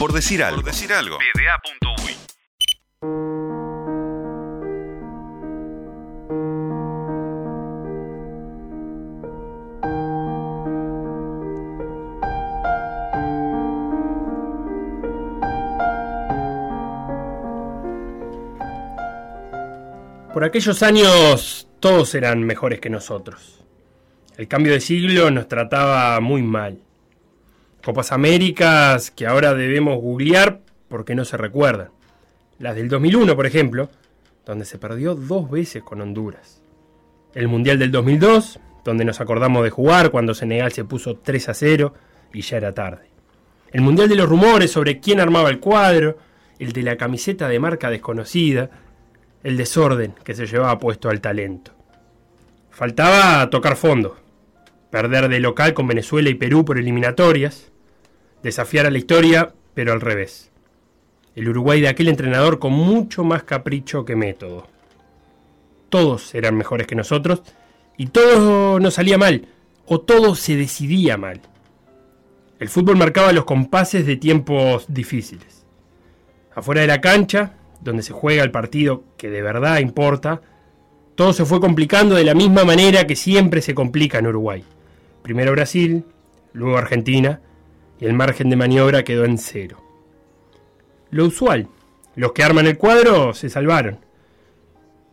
Por decir algo. Por decir algo. Por aquellos años todos eran mejores que nosotros. El cambio de siglo nos trataba muy mal. Copas Américas que ahora debemos googlear porque no se recuerdan. Las del 2001, por ejemplo, donde se perdió dos veces con Honduras. El Mundial del 2002, donde nos acordamos de jugar cuando Senegal se puso 3 a 0 y ya era tarde. El Mundial de los rumores sobre quién armaba el cuadro, el de la camiseta de marca desconocida, el desorden que se llevaba puesto al talento. Faltaba tocar fondo, perder de local con Venezuela y Perú por eliminatorias, desafiar a la historia, pero al revés. El Uruguay de aquel entrenador con mucho más capricho que método. Todos eran mejores que nosotros y todo nos salía mal, o todo se decidía mal. El fútbol marcaba los compases de tiempos difíciles. Afuera de la cancha, donde se juega el partido que de verdad importa, todo se fue complicando de la misma manera que siempre se complica en Uruguay. Primero Brasil, luego Argentina, y el margen de maniobra quedó en cero. Lo usual, los que arman el cuadro se salvaron.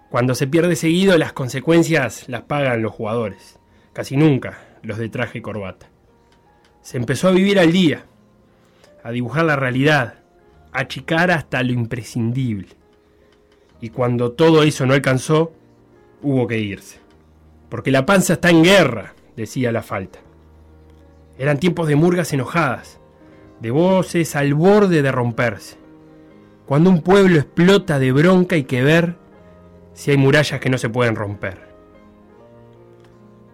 Cuando se pierde seguido, las consecuencias las pagan los jugadores, casi nunca los de traje y corbata. Se empezó a vivir al día, a dibujar la realidad, achicar hasta lo imprescindible. Y cuando todo eso no alcanzó, hubo que irse. Porque la panza está en guerra, decía la falta. Eran tiempos de murgas enojadas, de voces al borde de romperse. Cuando un pueblo explota de bronca hay que ver si hay murallas que no se pueden romper.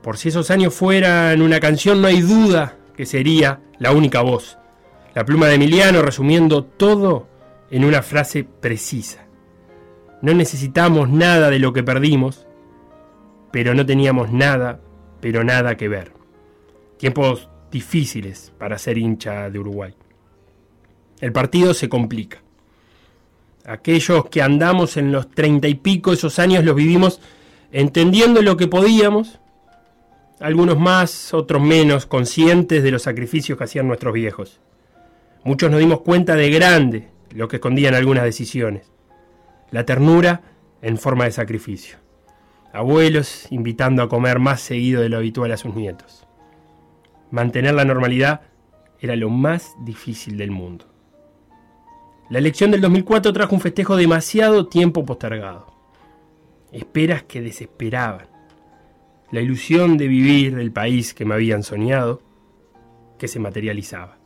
Por si esos años fueran una canción, no hay duda que sería la única voz la pluma de Emiliano resumiendo todo en una frase precisa. No necesitamos nada de lo que perdimos, pero no teníamos nada, pero nada que ver. Tiempos difíciles para ser hincha de Uruguay. El partido se complica. Aquellos que andamos en los treinta y pico esos años los vivimos entendiendo lo que podíamos, algunos más, otros menos, conscientes de los sacrificios que hacían nuestros viejos. Muchos nos dimos cuenta de grande lo que escondían algunas decisiones. La ternura en forma de sacrificio. Abuelos invitando a comer más seguido de lo habitual a sus nietos. Mantener la normalidad era lo más difícil del mundo. La elección del 2004 trajo un festejo demasiado tiempo postergado. Esperas que desesperaban. La ilusión de vivir el país que me habían soñado, que se materializaba.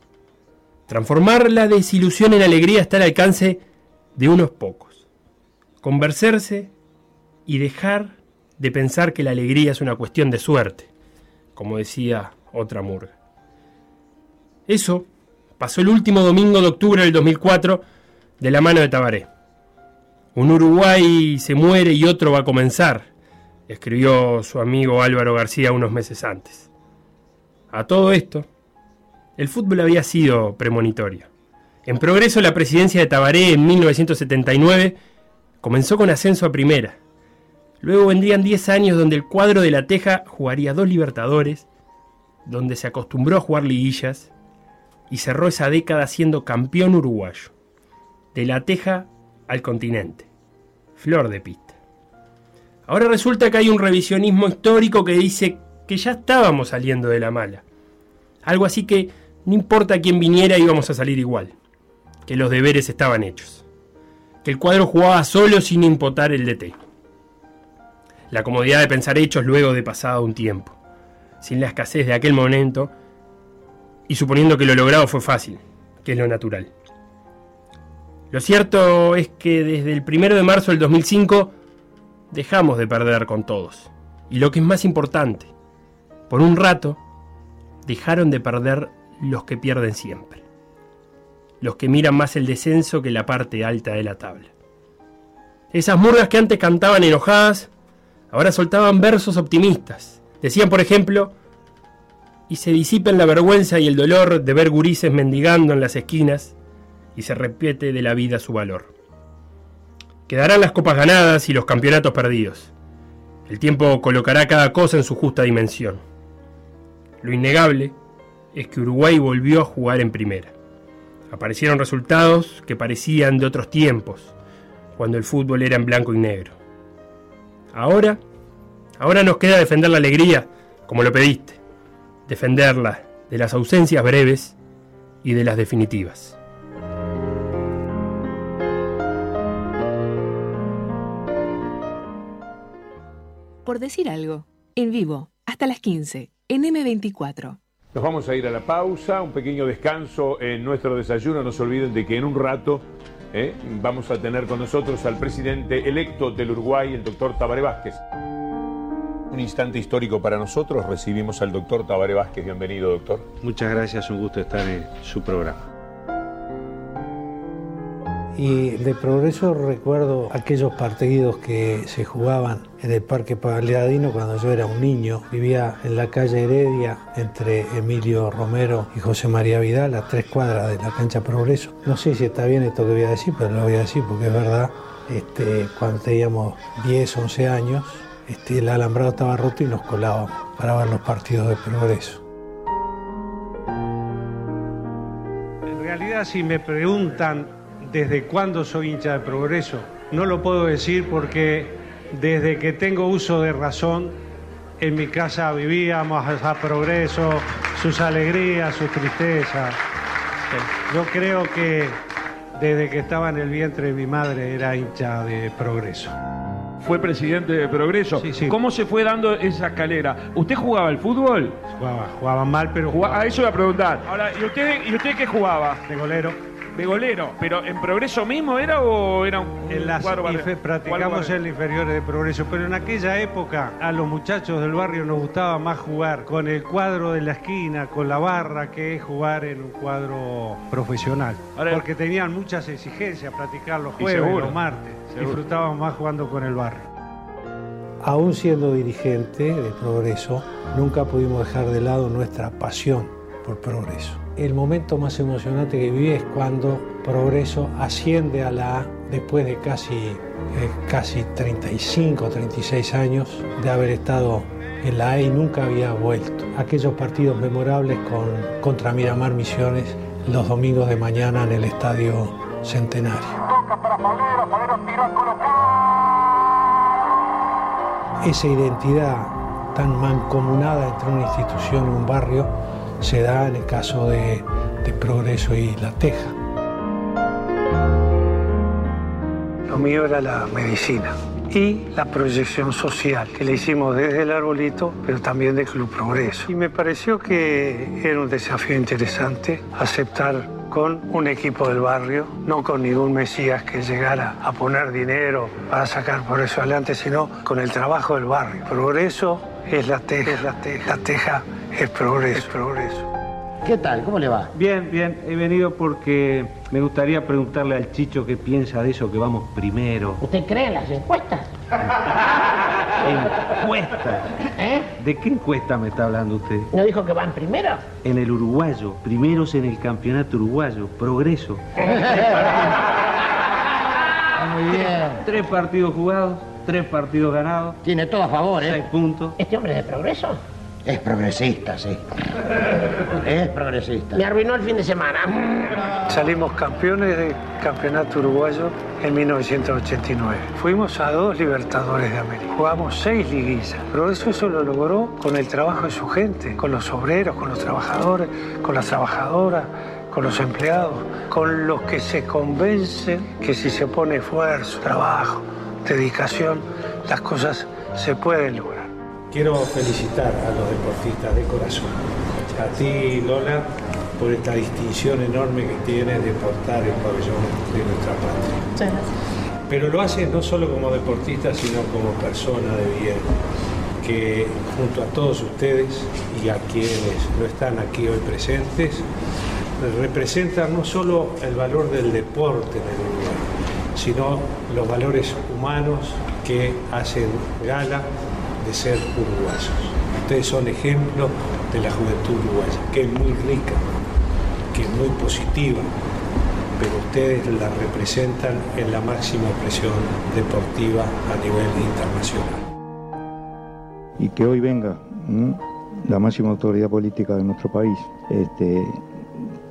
Transformar la desilusión en alegría está al alcance de unos pocos. Convencerse y dejar de pensar que la alegría es una cuestión de suerte, como decía otra murga. Eso pasó el último domingo de octubre del 2004 de la mano de Tabaré. Un Uruguay se muere y otro va a comenzar, escribió su amigo Álvaro García unos meses antes. A todo esto, el fútbol había sido premonitorio. En progreso, la presidencia de Tabaré en 1979 comenzó con ascenso a primera. Luego vendrían 10 años donde el cuadro de la Teja jugaría dos Libertadores, donde se acostumbró a jugar liguillas y cerró esa década siendo campeón uruguayo. De la Teja al continente. Flor de pista. Ahora resulta que hay un revisionismo histórico que dice que ya estábamos saliendo de la mala. Algo así que no importa quién viniera, íbamos a salir igual. Que los deberes estaban hechos. Que el cuadro jugaba solo sin impotar el DT. La comodidad de pensar hechos luego de pasado un tiempo. Sin la escasez de aquel momento. Y suponiendo que lo logrado fue fácil, que es lo natural. Lo cierto es que desde el 1 de marzo del 2005 dejamos de perder con todos. Y lo que es más importante, por un rato dejaron de perder los que pierden siempre, los que miran más el descenso que la parte alta de la tabla. Esas murgas que antes cantaban enojadas, ahora soltaban versos optimistas. Decían, por ejemplo, y se disipen la vergüenza y el dolor de ver gurises mendigando en las esquinas, y se repite de la vida su valor. Quedarán las copas ganadas y los campeonatos perdidos. El tiempo colocará cada cosa en su justa dimensión. Lo innegable es que Uruguay volvió a jugar en primera. Aparecieron resultados que parecían de otros tiempos, cuando el fútbol era en blanco y negro. Ahora, ahora nos queda defender la alegría, como lo pediste, defenderla de las ausencias breves y de las definitivas. Por decir algo, en vivo, hasta las 15, en M24. Nos vamos a ir a la pausa, un pequeño descanso en nuestro desayuno. No se olviden de que en un rato eh, vamos a tener con nosotros al presidente electo del Uruguay, el doctor Tabaré Vázquez. Un instante histórico para nosotros. Recibimos al doctor Tabaré Vázquez. Bienvenido, doctor. Muchas gracias, un gusto estar en su programa. Y de progreso recuerdo aquellos partidos que se jugaban en el Parque Paleadino cuando yo era un niño. Vivía en la calle Heredia entre Emilio Romero y José María Vidal, a tres cuadras de la cancha Progreso. No sé si está bien esto que voy a decir, pero lo voy a decir porque es verdad. Este, cuando teníamos 10, 11 años, este, el alambrado estaba roto y nos colábamos para ver los partidos de Progreso. En realidad, si me preguntan desde cuándo soy hincha de progreso. No lo puedo decir porque desde que tengo uso de razón, en mi casa vivíamos a progreso, sus alegrías, sus tristezas. Yo creo que desde que estaba en el vientre de mi madre era hincha de progreso. Fue presidente de Progreso. Sí, sí. ¿Cómo se fue dando esa escalera? ¿Usted jugaba al fútbol? Jugaba, jugaba mal, pero Jugaba- A eso voy a preguntar. Ahora, ¿y usted, ¿y usted qué jugaba? de golero. De golero. ¿Pero en Progreso mismo era o era un, En las cuadro barrio- practicamos en la inferiores de progreso, pero en aquella época a los muchachos del barrio nos gustaba más jugar con el cuadro de la esquina, con la barra, que jugar en un cuadro profesional. Ahora- porque tenían muchas exigencias, practicar los jueves, seguro. los martes. Seguro. Disfrutábamos más jugando con el barrio. Aún siendo dirigente de Progreso, nunca pudimos dejar de lado nuestra pasión por Progreso. El momento más emocionante que viví es cuando Progreso asciende a la A después de casi, eh, casi 35, 36 años de haber estado en la A y nunca había vuelto. Aquellos partidos memorables con, contra Miramar Misiones los domingos de mañana en el Estadio Centenario. esa identidad tan mancomunada entre una institución y un barrio se da en el caso de, de Progreso y La Teja. Lo mío era la medicina y la proyección social que le hicimos desde el arbolito, pero también del Club Progreso. Y me pareció que era un desafío interesante aceptar con un equipo del barrio, no con ningún Mesías que llegara a poner dinero para sacar Progreso adelante, sino con el trabajo del barrio. Progreso es la teja, es la teja, la teja es progreso, es progreso. ¿Qué tal? ¿Cómo le va? Bien, bien, he venido porque me gustaría preguntarle al Chicho qué piensa de eso que vamos primero. ¿Usted cree en las encuestas? Encuestas. ¿Eh? ¿De qué encuesta me está hablando usted? ¿No dijo que van primero? En el uruguayo, primeros en el campeonato uruguayo, progreso. Muy bien. Tres partidos jugados, tres partidos ganados, Tiene todo a favor, seis ¿eh? puntos. ¿Este hombre es de progreso? Es progresista, sí. Es progresista. Me arruinó el fin de semana. Salimos campeones del campeonato uruguayo en 1989. Fuimos a dos Libertadores de América. Jugamos seis liguillas. Pero eso, eso lo logró con el trabajo de su gente, con los obreros, con los trabajadores, con las trabajadoras, con los empleados, con los que se convencen que si se pone esfuerzo, trabajo, dedicación, las cosas se pueden lograr. Quiero felicitar a los deportistas de corazón. A ti, Lola, por esta distinción enorme que tienes de portar el pabellón de nuestra patria. Muchas gracias. Pero lo haces no solo como deportista, sino como persona de bien, que junto a todos ustedes y a quienes no están aquí hoy presentes, representan no solo el valor del deporte en el Uruguay, sino los valores humanos que hacen gala de ser uruguayos. Ustedes son ejemplo de la juventud uruguaya, que es muy rica, que es muy positiva, pero ustedes la representan en la máxima expresión deportiva a nivel internacional. Y que hoy venga la máxima autoridad política de nuestro país, este,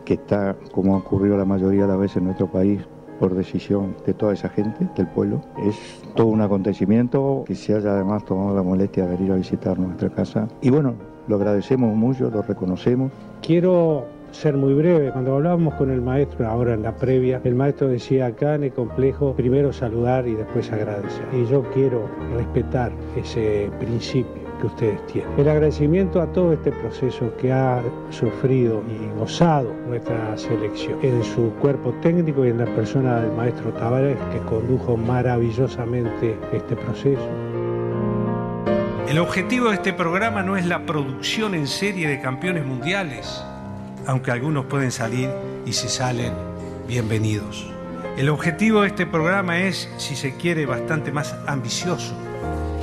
que está, como ha ocurrido la mayoría de las veces en nuestro país, por decisión de toda esa gente, del pueblo. Es todo un acontecimiento que se haya además tomado la molestia de venir a visitar nuestra casa. Y bueno, lo agradecemos mucho, lo reconocemos. Quiero ser muy breve. Cuando hablábamos con el maestro ahora en la previa, el maestro decía acá en el complejo primero saludar y después agradecer. Y yo quiero respetar ese principio que ustedes tienen. El agradecimiento a todo este proceso que ha sufrido y gozado nuestra selección en su cuerpo técnico y en la persona del maestro Tavares que condujo maravillosamente este proceso. El objetivo de este programa no es la producción en serie de campeones mundiales, aunque algunos pueden salir y si salen, bienvenidos. El objetivo de este programa es, si se quiere, bastante más ambicioso,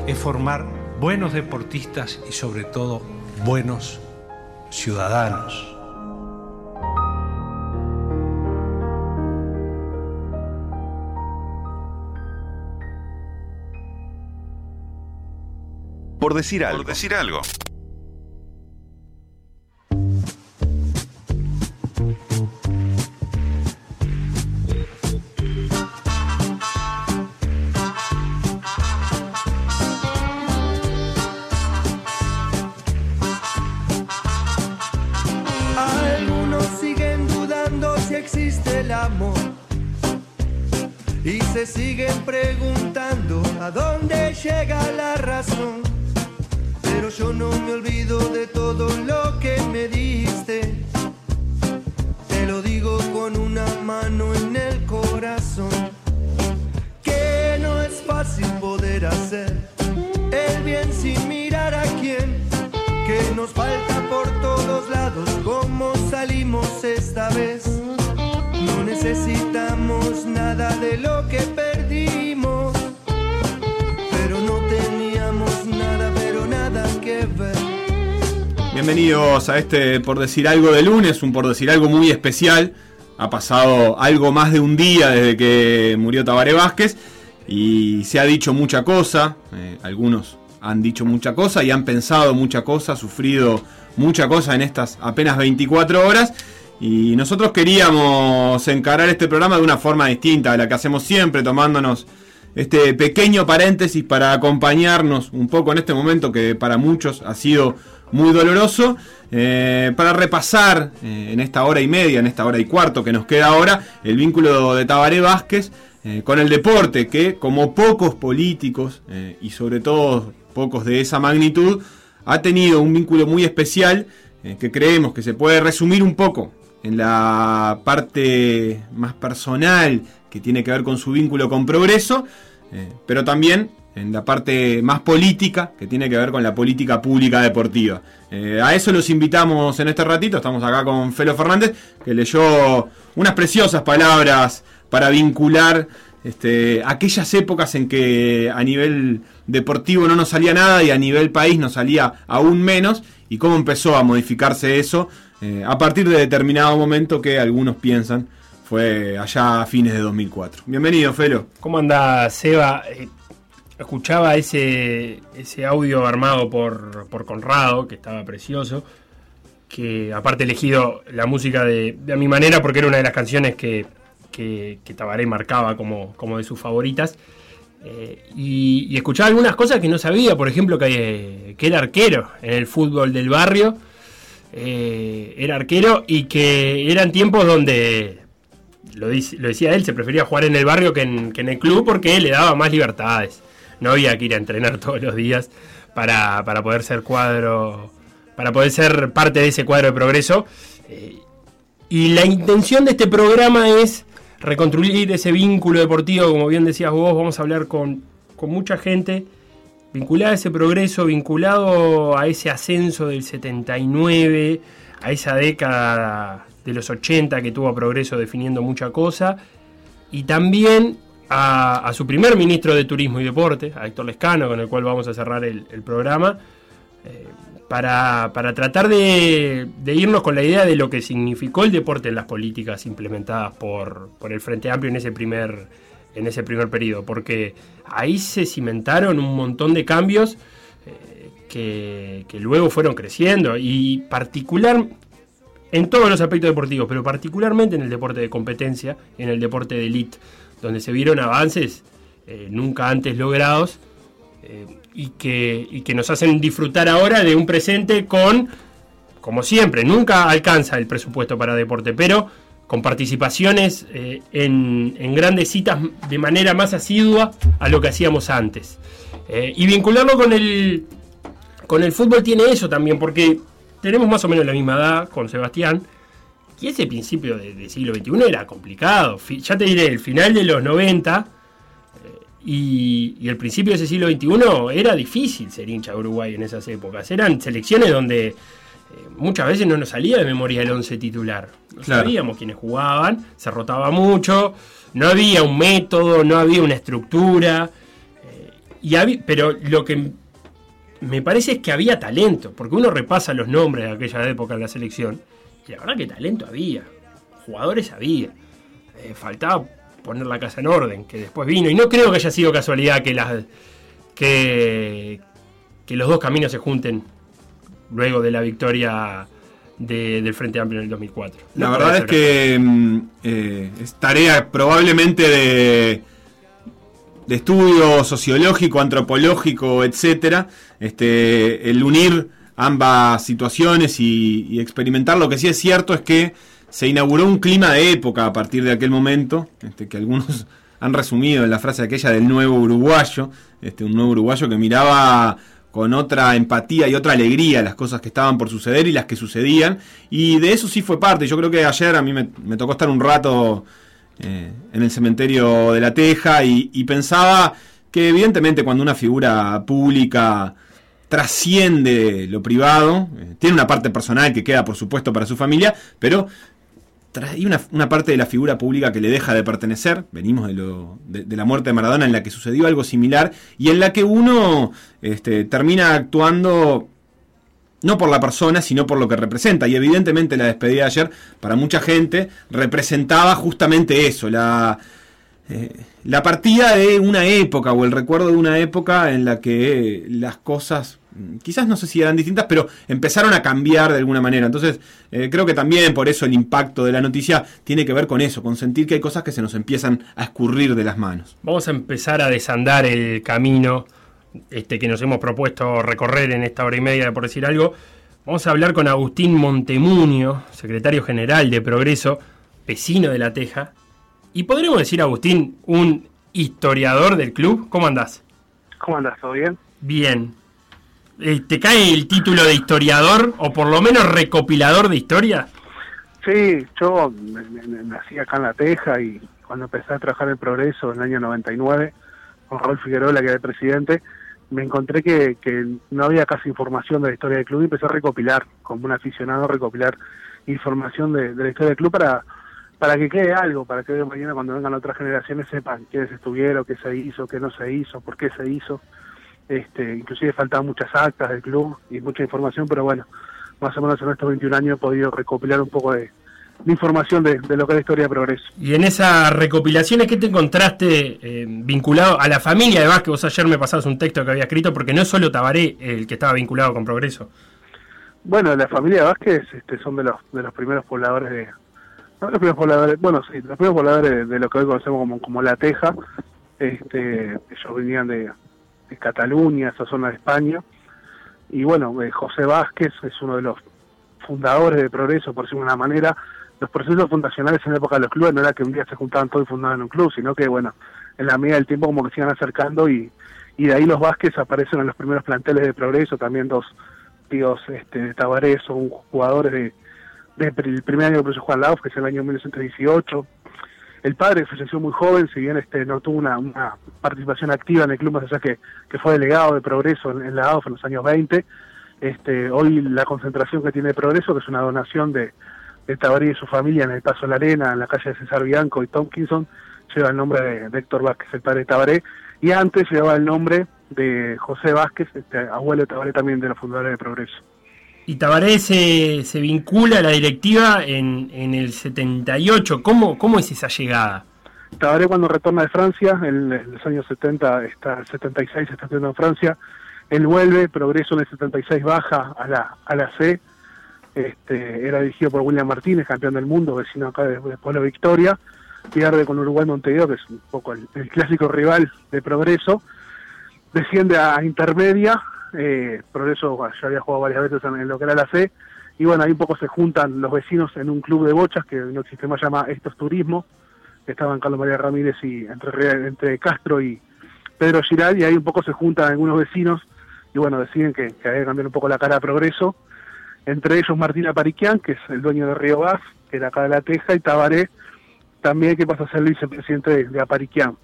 es formar buenos deportistas y sobre todo buenos ciudadanos. Por decir algo. Por decir algo. Amor y se siguen preguntando a dónde llega la razón. Pero yo no me olvido de todo lo que me diste. Te lo digo con una mano en el corazón. Que no es fácil poder hacer el bien sin mirar a quién. Que nos falta por todos lados. ¿Cómo salimos esta vez? No necesitamos nada de lo que perdimos. Pero no teníamos nada, pero nada que ver. Bienvenidos a este Por Decir Algo de lunes, un Por Decir Algo muy especial. Ha pasado algo más de un día desde que murió Tabaré Vázquez y se ha dicho mucha cosa. eh, algunos han dicho mucha cosa y han pensado mucha cosa, sufrido mucha cosa en estas apenas 24 horas. Y nosotros queríamos encarar este programa de una forma distinta a la que hacemos siempre, tomándonos este pequeño paréntesis para acompañarnos un poco en este momento que para muchos ha sido muy doloroso, eh, para repasar eh, en esta hora y media, en esta hora y cuarto que nos queda ahora, el vínculo de Tabaré Vázquez eh, con el deporte, que como pocos políticos y sobre todo pocos de esa magnitud, ha tenido un vínculo muy especial que creemos que se puede resumir un poco en la parte más personal que tiene que ver con su vínculo con progreso, eh, pero también en la parte más política que tiene que ver con la política pública deportiva. Eh, a eso los invitamos en este ratito, estamos acá con Felo Fernández, que leyó unas preciosas palabras para vincular este, aquellas épocas en que a nivel deportivo no nos salía nada y a nivel país nos salía aún menos y cómo empezó a modificarse eso eh, a partir de determinado momento que algunos piensan fue allá a fines de 2004. Bienvenido, Felo. ¿Cómo anda, Seba? Eh, escuchaba ese, ese audio armado por, por Conrado, que estaba precioso, que aparte elegido la música de, a mi manera porque era una de las canciones que, que, que Tabaré marcaba como, como de sus favoritas. Eh, y, y escuchaba algunas cosas que no sabía, por ejemplo, que, que era arquero en el fútbol del barrio. Eh, era arquero y que eran tiempos donde, lo, decía él, se prefería jugar en el barrio que en, que en el club porque le daba más libertades. No había que ir a entrenar todos los días para, para poder ser cuadro, para poder ser parte de ese cuadro de progreso. Eh, y la intención de este programa es reconstruir ese vínculo deportivo, como bien decías vos, vamos a hablar con, con mucha gente vinculada a ese progreso, vinculado a ese ascenso del 79, a esa década de los 80 que tuvo progreso definiendo mucha cosa, y también a, su primer ministro de Turismo y Deporte, a Héctor Lescano, con el cual vamos a cerrar el, programa, eh, para, para tratar de, de irnos con la idea de lo que significó el deporte en las políticas implementadas por, por el Frente Amplio en ese primer en ese primer periodo, porque ahí se cimentaron un montón de cambios eh, que, luego fueron creciendo y particular en todos los aspectos deportivos, pero particularmente en el deporte de competencia, en el deporte de elite, donde se vieron avances eh, nunca antes logrados eh, y, que, y que nos hacen disfrutar ahora de un presente con, como siempre, nunca alcanza el presupuesto para deporte, pero con participaciones eh, en, grandes citas de manera más asidua a lo que hacíamos antes. Eh, y vincularlo con el, con el fútbol tiene eso también, porque tenemos más o menos la misma edad con Sebastián. Y ese principio del de siglo XXI era complicado. Ya te diré, el final de los 90 eh, y, y el principio de ese siglo XXI era difícil ser hincha de Uruguay en esas épocas. Eran selecciones donde muchas veces no nos salía de memoria el 11 titular. No Claro. sabíamos quiénes jugaban, se rotaba mucho, no había un método, no había una estructura. eh, y pero lo que me parece es que había talento, porque uno repasa los nombres de aquella época en la selección, y la verdad que talento había, jugadores había. Eh, faltaba poner la casa en orden, que después vino, y no creo que haya sido casualidad que las que, que los dos caminos se junten luego de la victoria de- del Frente Amplio en el 2004. La No verdad es que mm, eh, es tarea probablemente de, de estudio sociológico, antropológico, etcétera, este, el unir ambas situaciones y, y experimentar. Lo que sí es cierto es que se inauguró un clima de época a partir de aquel momento, este, que algunos han resumido en la frase aquella del nuevo uruguayo, este, un nuevo uruguayo que miraba con otra empatía y otra alegría las cosas que estaban por suceder y las que sucedían. Y de eso sí fue parte. Yo creo que ayer a mí me, tocó estar un rato eh, en el cementerio de La Teja y, pensaba que evidentemente cuando una figura pública trasciende lo privado, eh, tiene una parte personal que queda por supuesto para su familia, pero hay una, parte de la figura pública que le deja de pertenecer. Venimos de, lo, de, la muerte de Maradona en la que sucedió algo similar y en la que uno este, termina actuando no por la persona, sino por lo que representa. Y evidentemente la despedida de ayer, para mucha gente, representaba justamente eso, la, eh, la partida de una época o el recuerdo de una época en la que las cosas, quizás no sé si eran distintas, pero empezaron a cambiar de alguna manera. Entonces, eh, creo que también por eso el impacto de la noticia tiene que ver con eso, con sentir que hay cosas que se nos empiezan a escurrir de las manos. Vamos a empezar a desandar el camino este, que nos hemos propuesto recorrer en esta hora y media, por decir algo. Vamos a hablar con Agustín Montemunio, secretario general de Progreso, vecino de La Teja. Y podríamos decir, Agustín, un historiador del club. ¿Cómo andás? ¿Cómo andas? ¿Todo bien? Bien. Eh, ¿Te cae el título de historiador o por lo menos recopilador de historia? Sí, yo nací acá en La Teja y cuando empecé a trabajar en Progreso en el año 99, con Raúl Figueroa, que era el presidente, me encontré que, que no había casi información de la historia del club y empecé a recopilar, como un aficionado, a recopilar información de, de la historia del club para para que quede algo, para que hoy mañana cuando vengan otras generaciones sepan quiénes estuvieron, qué se hizo, qué no se hizo, por qué se hizo. Este, inclusive faltaban muchas actas del club y mucha información, pero bueno, más o menos en estos 21 años he podido recopilar un poco de, de información de, de lo que es la historia de Progreso. Y en esas recopilaciones, ¿qué te encontraste eh, vinculado a la familia de Vázquez? Vos ayer me pasabas un texto que había escrito, porque no es solo Tabaré el que estaba vinculado con Progreso. Bueno, la familia de Vázquez este, son de los de los primeros pobladores de no los primeros pobladores, bueno sí, los primeros pobladores de, de lo que hoy conocemos como, como La Teja. Este, ellos venían de, de Cataluña, esa zona de España. Y bueno, eh, José Vázquez es uno de los fundadores de Progreso, por decirlo de una manera. Los procesos fundacionales en la época de los clubes no era que un día se juntaban todos y fundaban un club, sino que bueno, en la medida del tiempo como que se iban acercando y, y de ahí los Vázquez aparecen en los primeros planteles de Progreso, también dos tíos este, de Tabaré son jugadores de, de pr- el primer año que empezó Juan Lauf, que es el año 1918. El padre falleció muy joven, si bien este no tuvo una, participación activa en el club, más allá que, fue delegado de Progreso en, en la AUF en los años 20. Este, hoy la concentración que tiene Progreso, que es una donación de, de Tabaré y su familia en el Paso de la Arena, en la calle de César Bianco y Tompkinson, lleva el nombre de, de Héctor Vázquez, el padre de Tabaré, y antes llevaba el nombre de José Vázquez, este, abuelo de Tabaré también de los fundadores de Progreso. Y Tabaré se, vincula a la directiva en, en el 78. ¿Cómo, ¿Cómo es esa llegada? Tabaré cuando retorna de Francia, en, en los años 70, está 76, está estudiando en Francia, él vuelve, Progreso en el 76 baja a la, a la C, este, era dirigido por William Martínez, campeón del mundo, vecino acá de, de Pueblo Victoria, pierde con Uruguay Montevideo, que es un poco el clásico rival de Progreso, desciende a intermedia, eh, Progreso ya había jugado varias veces en, en, lo que era la C, y bueno, ahí un poco se juntan los vecinos en un club de bochas que no existe más, llama Estos Turismo, estaban Carlos María Ramírez y entre, entre Castro y Pedro Giral, y ahí un poco se juntan algunos vecinos, y bueno, deciden que, que hay que cambiar un poco la cara a Progreso, entre ellos Martín Apariquian, que es el dueño de Río Gas, que era acá de La Teja, y Tabaré, también que pasa a ser el vicepresidente de, de Apariquian.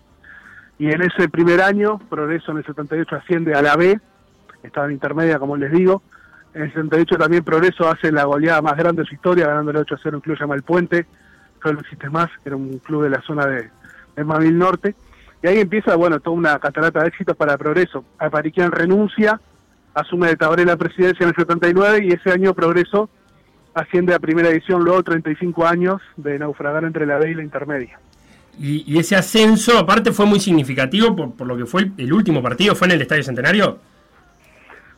Y en ese primer año, Progreso en el 78 asciende a la B, estaba en intermedia, como les digo. En el 78 también Progreso hace la goleada más grande de su historia, ganándole 8 a 0 un club llamado El Puente, que no existe más, era un club de la zona de, de Mavil Norte. Y ahí empieza, bueno, toda una catarata de éxitos para Progreso. Apariquian renuncia, asume de Tabaré la presidencia en el 79 y ese año Progreso asciende a primera edición, luego 35 años de naufragar entre la B y la intermedia. Y, ese ascenso, aparte, fue muy significativo por, por, lo que fue el, último partido, fue en el Estadio Centenario.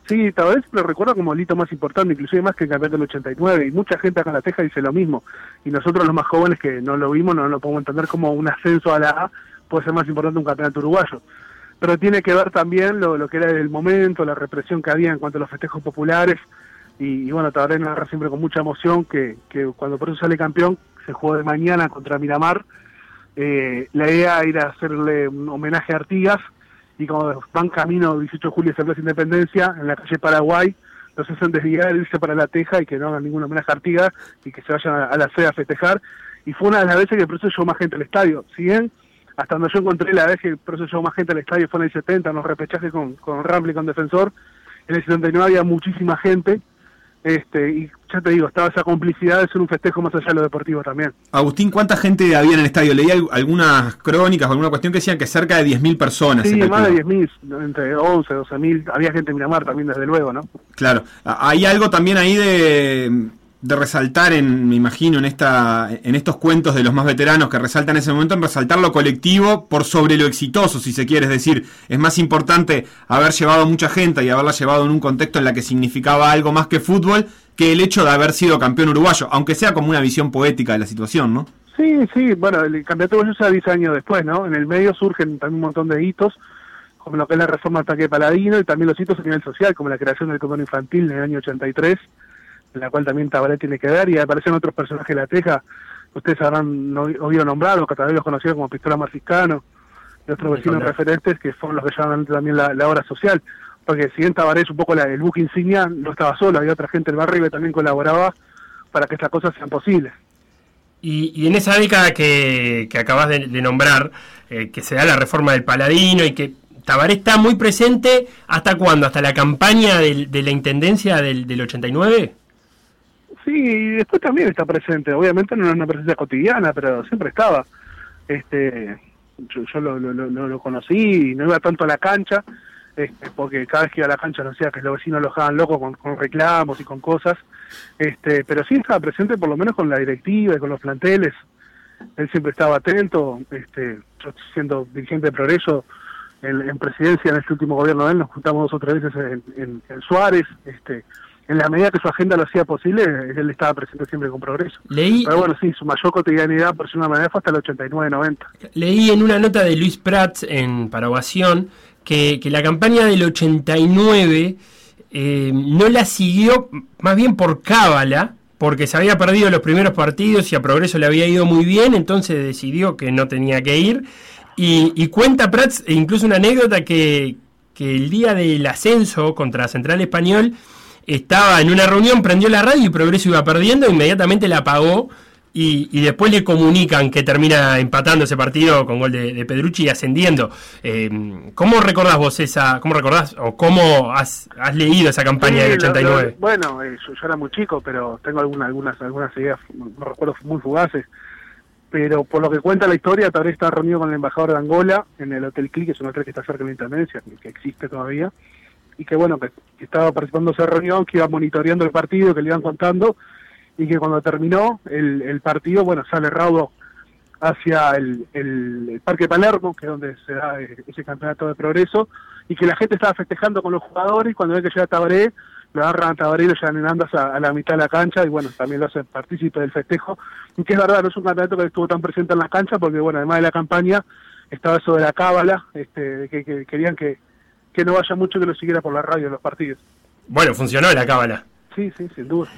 Sí, tal vez lo recuerdo como el hito más importante, inclusive más que el campeonato del 89, y mucha gente acá en La Teja dice lo mismo. Y nosotros los más jóvenes que no lo vimos, no lo podemos entender como un ascenso a la A puede ser más importante un campeonato uruguayo. Pero tiene que ver también lo, que era el momento, la represión que había en cuanto a los festejos populares, y, y bueno, Tabaré narra siempre con mucha emoción que, que cuando por eso sale campeón, se jugó de mañana contra Miramar, eh, la idea era hacerle un homenaje a Artigas, y como van camino 18 de julio a Plaza Independencia, en la calle Paraguay, los hacen desviar, irse para la Teja y que no hagan ningún homenaje a y que se vayan a, la sede a festejar. Y fue una de las veces que el proceso llevó más gente al estadio. Si bien, hasta donde yo encontré la vez que el proceso llevó más gente al estadio fue en el 70, en los repechajes con, con Ramble con Defensor, en el 79 había muchísima gente, este, y ya te digo, estaba esa complicidad de ser un festejo más allá de lo deportivo también. Agustín, ¿cuánta gente había en el estadio? Leí algunas crónicas, alguna cuestión que decían que cerca de 10.000 personas. Sí, más de 10.000, entre 11, 12.000. Había gente en Miramar también, desde luego, ¿no? Claro. Hay algo también ahí de, de resaltar, en, me imagino, en, esta, en estos cuentos de los más veteranos que resaltan ese momento, en resaltar lo colectivo por sobre lo exitoso, si se quiere. Es decir, es más importante haber llevado a mucha gente y haberla llevado en un contexto en la que significaba algo más que fútbol que el hecho de haber sido campeón uruguayo, aunque sea como una visión poética de la situación, ¿no? Sí, sí, bueno, el campeonato uruguayo se da 10 años después, ¿no? En el medio surgen también un montón de hitos, como lo que es la reforma del ataque paladino y también los hitos a nivel social, como la creación del condón infantil en el año 83, en la cual también Tabaré tiene que ver, y aparecen otros personajes de la Teja, ustedes habrán oído nombrar, o que vez los conocidos como Pistola Marciscano, y otros vecinos referentes que fueron los que llaman también la, la obra social porque si bien Tabaré es un poco la, el buque insignia, no estaba solo, había otra gente del barrio que también colaboraba para que estas cosas sean posibles. Y, y en esa década que, que acabas de, de nombrar, eh, que se da la reforma del Paladino y que Tabaré está muy presente, ¿hasta cuándo? ¿Hasta la campaña del, de la Intendencia del, del 89? Sí, y después también está presente, obviamente no es una presencia cotidiana, pero siempre estaba. Este, yo, yo lo, lo, lo, lo conocí, no iba tanto a la cancha, este, porque cada vez que iba a la cancha no decía que los vecinos lo dejaban loco con, con, reclamos y con cosas, este, pero sí estaba presente por lo menos con la directiva y con los planteles, él siempre estaba atento, este, yo siendo dirigente de Progreso en, en presidencia en este último gobierno de él, nos juntamos dos o tres veces en, en, en Suárez, este, en la medida que su agenda lo hacía posible, él estaba presente siempre con progreso. Leí, Pero bueno, sí, su mayor cotidianidad, por decirlo de una manera, fue hasta el 89-90. Leí en una nota de Luis Prats en Paraguación que, que la campaña del 89 eh, no la siguió más bien por cábala, porque se había perdido los primeros partidos y a Progreso le había ido muy bien, entonces decidió que no tenía que ir. Y, y cuenta Prats e incluso una anécdota que, que el día del ascenso contra Central Español estaba en una reunión, prendió la radio y Progreso iba perdiendo, inmediatamente la apagó y, y, después le comunican que termina empatando ese partido con gol de, de Pedrucci y ascendiendo. Eh, ¿Cómo recordás vos esa, cómo recordás o cómo has, has leído esa campaña sí, del 89? Lo, lo, bueno, eh, yo, yo, era muy chico, pero tengo alguna, algunas, algunas ideas, no recuerdo muy fugaces. Pero por lo que cuenta la historia, tal vez está reunido con el embajador de Angola en el Hotel Click, que es un hotel que está cerca de la Intendencia, que existe todavía y que bueno, que, estaba participando en esa reunión, que iba monitoreando el partido, que le iban contando, y que cuando terminó el, el partido, bueno, sale Raudo hacia el, el, Parque Palermo, que es donde se da eh, ese campeonato de progreso, y que la gente estaba festejando con los jugadores, y cuando ve que llega Tabaré, lo agarran a Tabaré y lo llevan en andas a, la mitad de la cancha, y bueno, también lo hacen partícipe del festejo, y que es verdad, no es un campeonato que estuvo tan presente en las canchas, porque bueno, además de la campaña, estaba eso de la cábala, este, que, que querían que, que no vaya mucho que lo siguiera por la radio en los partidos. Bueno, funcionó la cábala. Sí, sí, sin duda.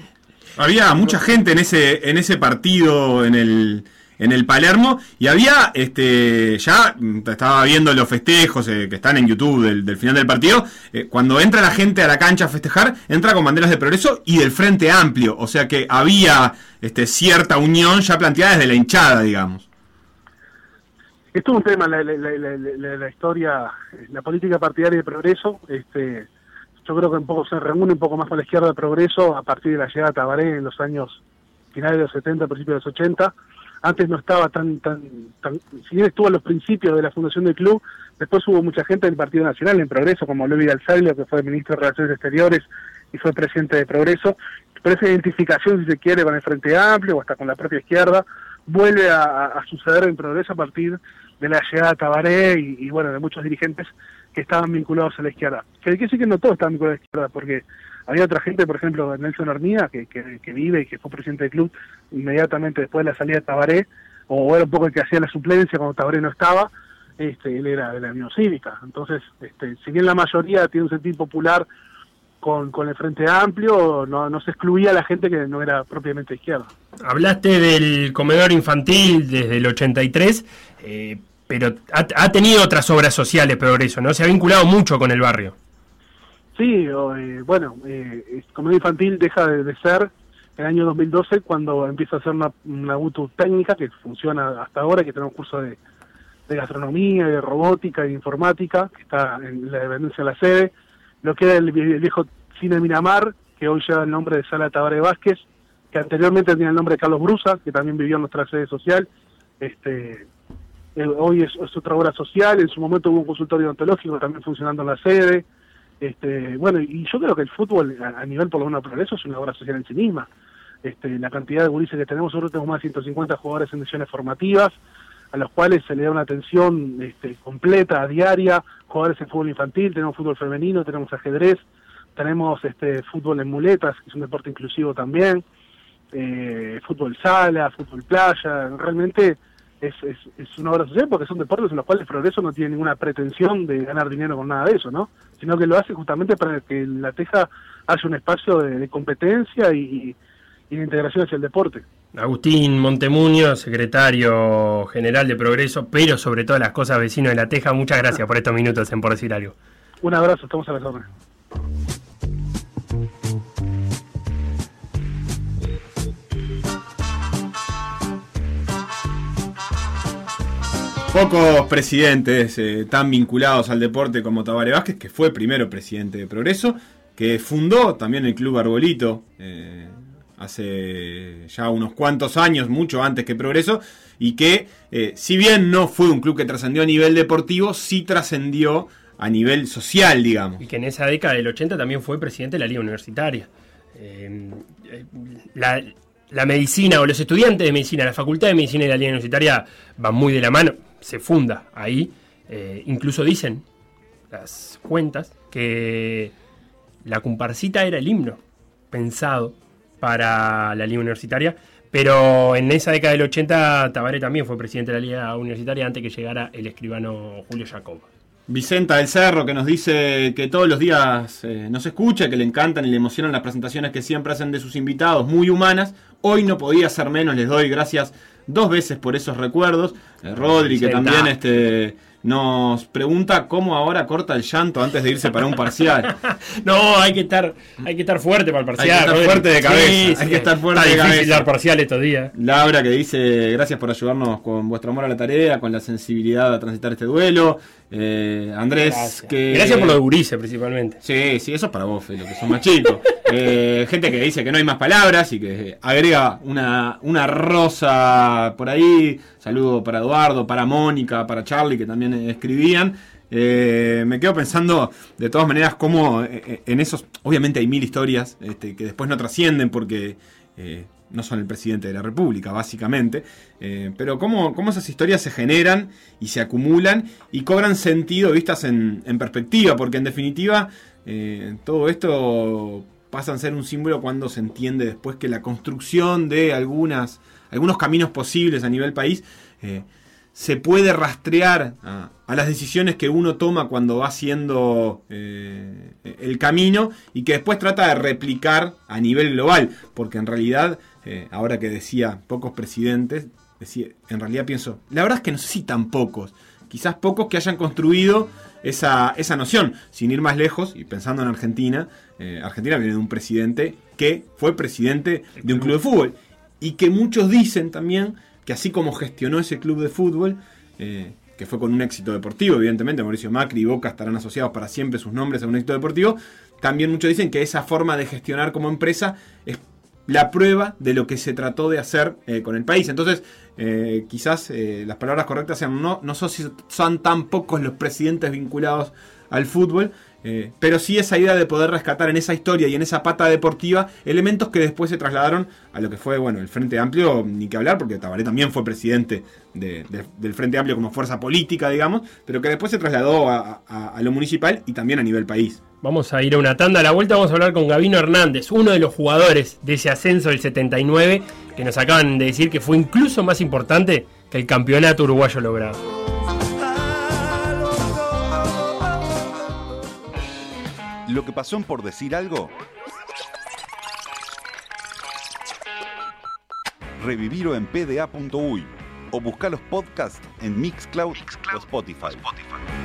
Había mucha gente en ese, en ese partido, en el, en el Palermo, y había, este, ya estaba viendo los festejos eh, que están en YouTube del, del final del partido, eh, cuando entra la gente a la cancha a festejar, entra con banderas de progreso y del Frente Amplio, o sea que había este, cierta unión ya planteada desde la hinchada, digamos. Esto es un tema, la, la, la, la, historia, la política partidaria de progreso, este, yo creo que un poco se reúne un poco más con la izquierda de progreso a partir de la llegada de Tabaré en los años finales de los 70, principios de los 80. Antes no estaba tan, tan, tan, si bien estuvo a los principios de la fundación del club, después hubo mucha gente del Partido Nacional en progreso, como Luis Alzaglio, que fue ministro de Relaciones Exteriores y fue presidente de progreso. Pero esa identificación, si se quiere, con el Frente Amplio o hasta con la propia izquierda, vuelve a, a suceder en progreso a partir de la llegada de Tabaré y, bueno, de muchos dirigentes que estaban vinculados a la izquierda. Que hay que decir que no todos estaban vinculados a la izquierda, porque había otra gente, por ejemplo, Nelson que, que, que, vive y que fue presidente del club inmediatamente después de la salida de Tabaré, o era un poco el que hacía la suplencia cuando Tabaré no estaba, este, él era de la Unión Cívica. Entonces, este, si bien la mayoría tiene un sentido popular con, con el Frente Amplio, no, no se excluía a la gente que no era propiamente izquierda. Hablaste del comedor infantil desde el 83, eh, pero ha, ha, tenido otras obras sociales, Progreso, ¿no? Se ha vinculado mucho con el barrio. Sí, eh, bueno, eh, el comedor infantil deja de, de, ser el año 2012 cuando empieza a ser una, una UTU técnica que funciona hasta ahora, que tenemos curso de, de gastronomía, de robótica, de informática, que está en la dependencia de la sede, lo que era el, viejo cine Miramar, que hoy lleva el nombre de Sala Tabaré Vázquez, que anteriormente tenía el nombre de Carlos Brusa, que también vivió en nuestra sede social, este hoy es, otra obra social, en su momento hubo un consultorio odontológico también funcionando en la sede, este, bueno, y yo creo que el fútbol a, nivel por lo menos progreso es una obra social en sí misma, este, la cantidad de gurises que tenemos, nosotros tenemos más de 150 jugadores en sesiones formativas, a los cuales se le da una atención este, completa, diaria, jugadores en fútbol infantil, tenemos fútbol femenino, tenemos ajedrez, tenemos este fútbol en muletas, que es un deporte inclusivo también, eh, fútbol sala, fútbol playa, realmente es, es, es, una obra social porque son deportes en los cuales el progreso no tiene ninguna pretensión de ganar dinero con nada de eso, ¿no? Sino que lo hace justamente para que la Teja haya un espacio de, de competencia y, de integración hacia el deporte. Agustín Montemuño, secretario general de Progreso, pero sobre todas las cosas vecino de la Teja, muchas gracias por estos minutos en Por Decir Algo. Un abrazo, estamos a la zona. Pocos presidentes eh, tan vinculados al deporte como Tabaré Vázquez, que fue primero presidente de Progreso, que fundó también el Club Arbolito eh, hace ya unos cuantos años, mucho antes que Progreso, y que eh, si bien no fue un club que trascendió a nivel deportivo, sí trascendió a nivel social, digamos. Y que en esa década del 80 también fue presidente de la Liga Universitaria. la, la medicina o los estudiantes de medicina, la facultad de medicina y la Liga Universitaria van muy de la mano se funda ahí. Eh, incluso dicen las cuentas que la comparsita era el himno pensado para la liga universitaria, pero en esa década del 80 Tabaré también fue presidente de la liga universitaria antes que llegara el escribano Julio Jacob. Vicenta del Cerro que nos dice que todos los días eh, nos escucha, que le encantan y le emocionan las presentaciones que siempre hacen de sus invitados, muy humanas. Hoy no podía ser menos, les doy gracias dos veces por esos recuerdos. Eh, Rodri, que también este, nos pregunta cómo ahora corta el llanto antes de irse para un parcial. no, hay que estar, hay que estar fuerte para el parcial. Hay que estar fuerte de cabeza. Sí, hay que estar fuerte está de difícil cabeza. dar parcial estos días. Laura que dice gracias por ayudarnos con vuestro amor a la tarea, con la sensibilidad a transitar este duelo. Eh, Andrés, gracias. que. Gracias por lo de Urice, principalmente. Sí, sí, eso es para vos, Felo, que son más chicos. eh, gente que dice que no hay más palabras y que agrega una, una rosa por ahí. Saludo para Eduardo, para Mónica, para Charlie, que también escribían. Eh, me quedo pensando, de todas maneras, cómo en esos. Obviamente hay mil historias este, que después no trascienden porque eh, no son el presidente de la República, básicamente. Eh, pero cómo, cómo esas historias se generan y se acumulan y cobran sentido vistas en, en perspectiva, porque en definitiva eh, todo esto pasa a ser un símbolo cuando se entiende después que la construcción de algunas, algunos caminos posibles a nivel país eh, se puede rastrear a, las decisiones que uno toma cuando va haciendo el camino y que después trata de replicar a nivel global, porque en realidad, eh, ahora que decía pocos presidentes, en realidad pienso, la verdad es que no sé si tan pocos, quizás pocos que hayan construido esa, esa noción, sin ir más lejos y pensando en Argentina, eh, Argentina viene de un presidente que fue presidente de un club de fútbol y que muchos dicen también que así como gestionó ese club de fútbol, eh, que fue con un éxito deportivo, evidentemente, Mauricio Macri y Boca estarán asociados para siempre sus nombres a un éxito deportivo, también muchos dicen que esa forma de gestionar como empresa es la prueba de lo que se trató de hacer eh, con el país. Entonces, eh, quizás eh, las palabras correctas sean no, no si son tan pocos los presidentes vinculados al fútbol, eh, pero sí esa idea de poder rescatar en esa historia y en esa pata deportiva elementos que después se trasladaron a lo que fue, bueno, el Frente Amplio, ni que hablar, porque Tabaré también fue presidente de- de- del Frente Amplio como fuerza política, digamos, pero que después se trasladó a lo municipal y también a nivel país. Vamos a ir a una tanda. A la vuelta vamos a hablar con Gabino Hernández, uno de los jugadores de ese ascenso del 79, que nos acaban de decir que fue incluso más importante que el campeonato uruguayo logrado. Lo que pasó por decir algo. Revivirlo en pda.uy o buscar los podcasts en Mixcloud, o Spotify. Por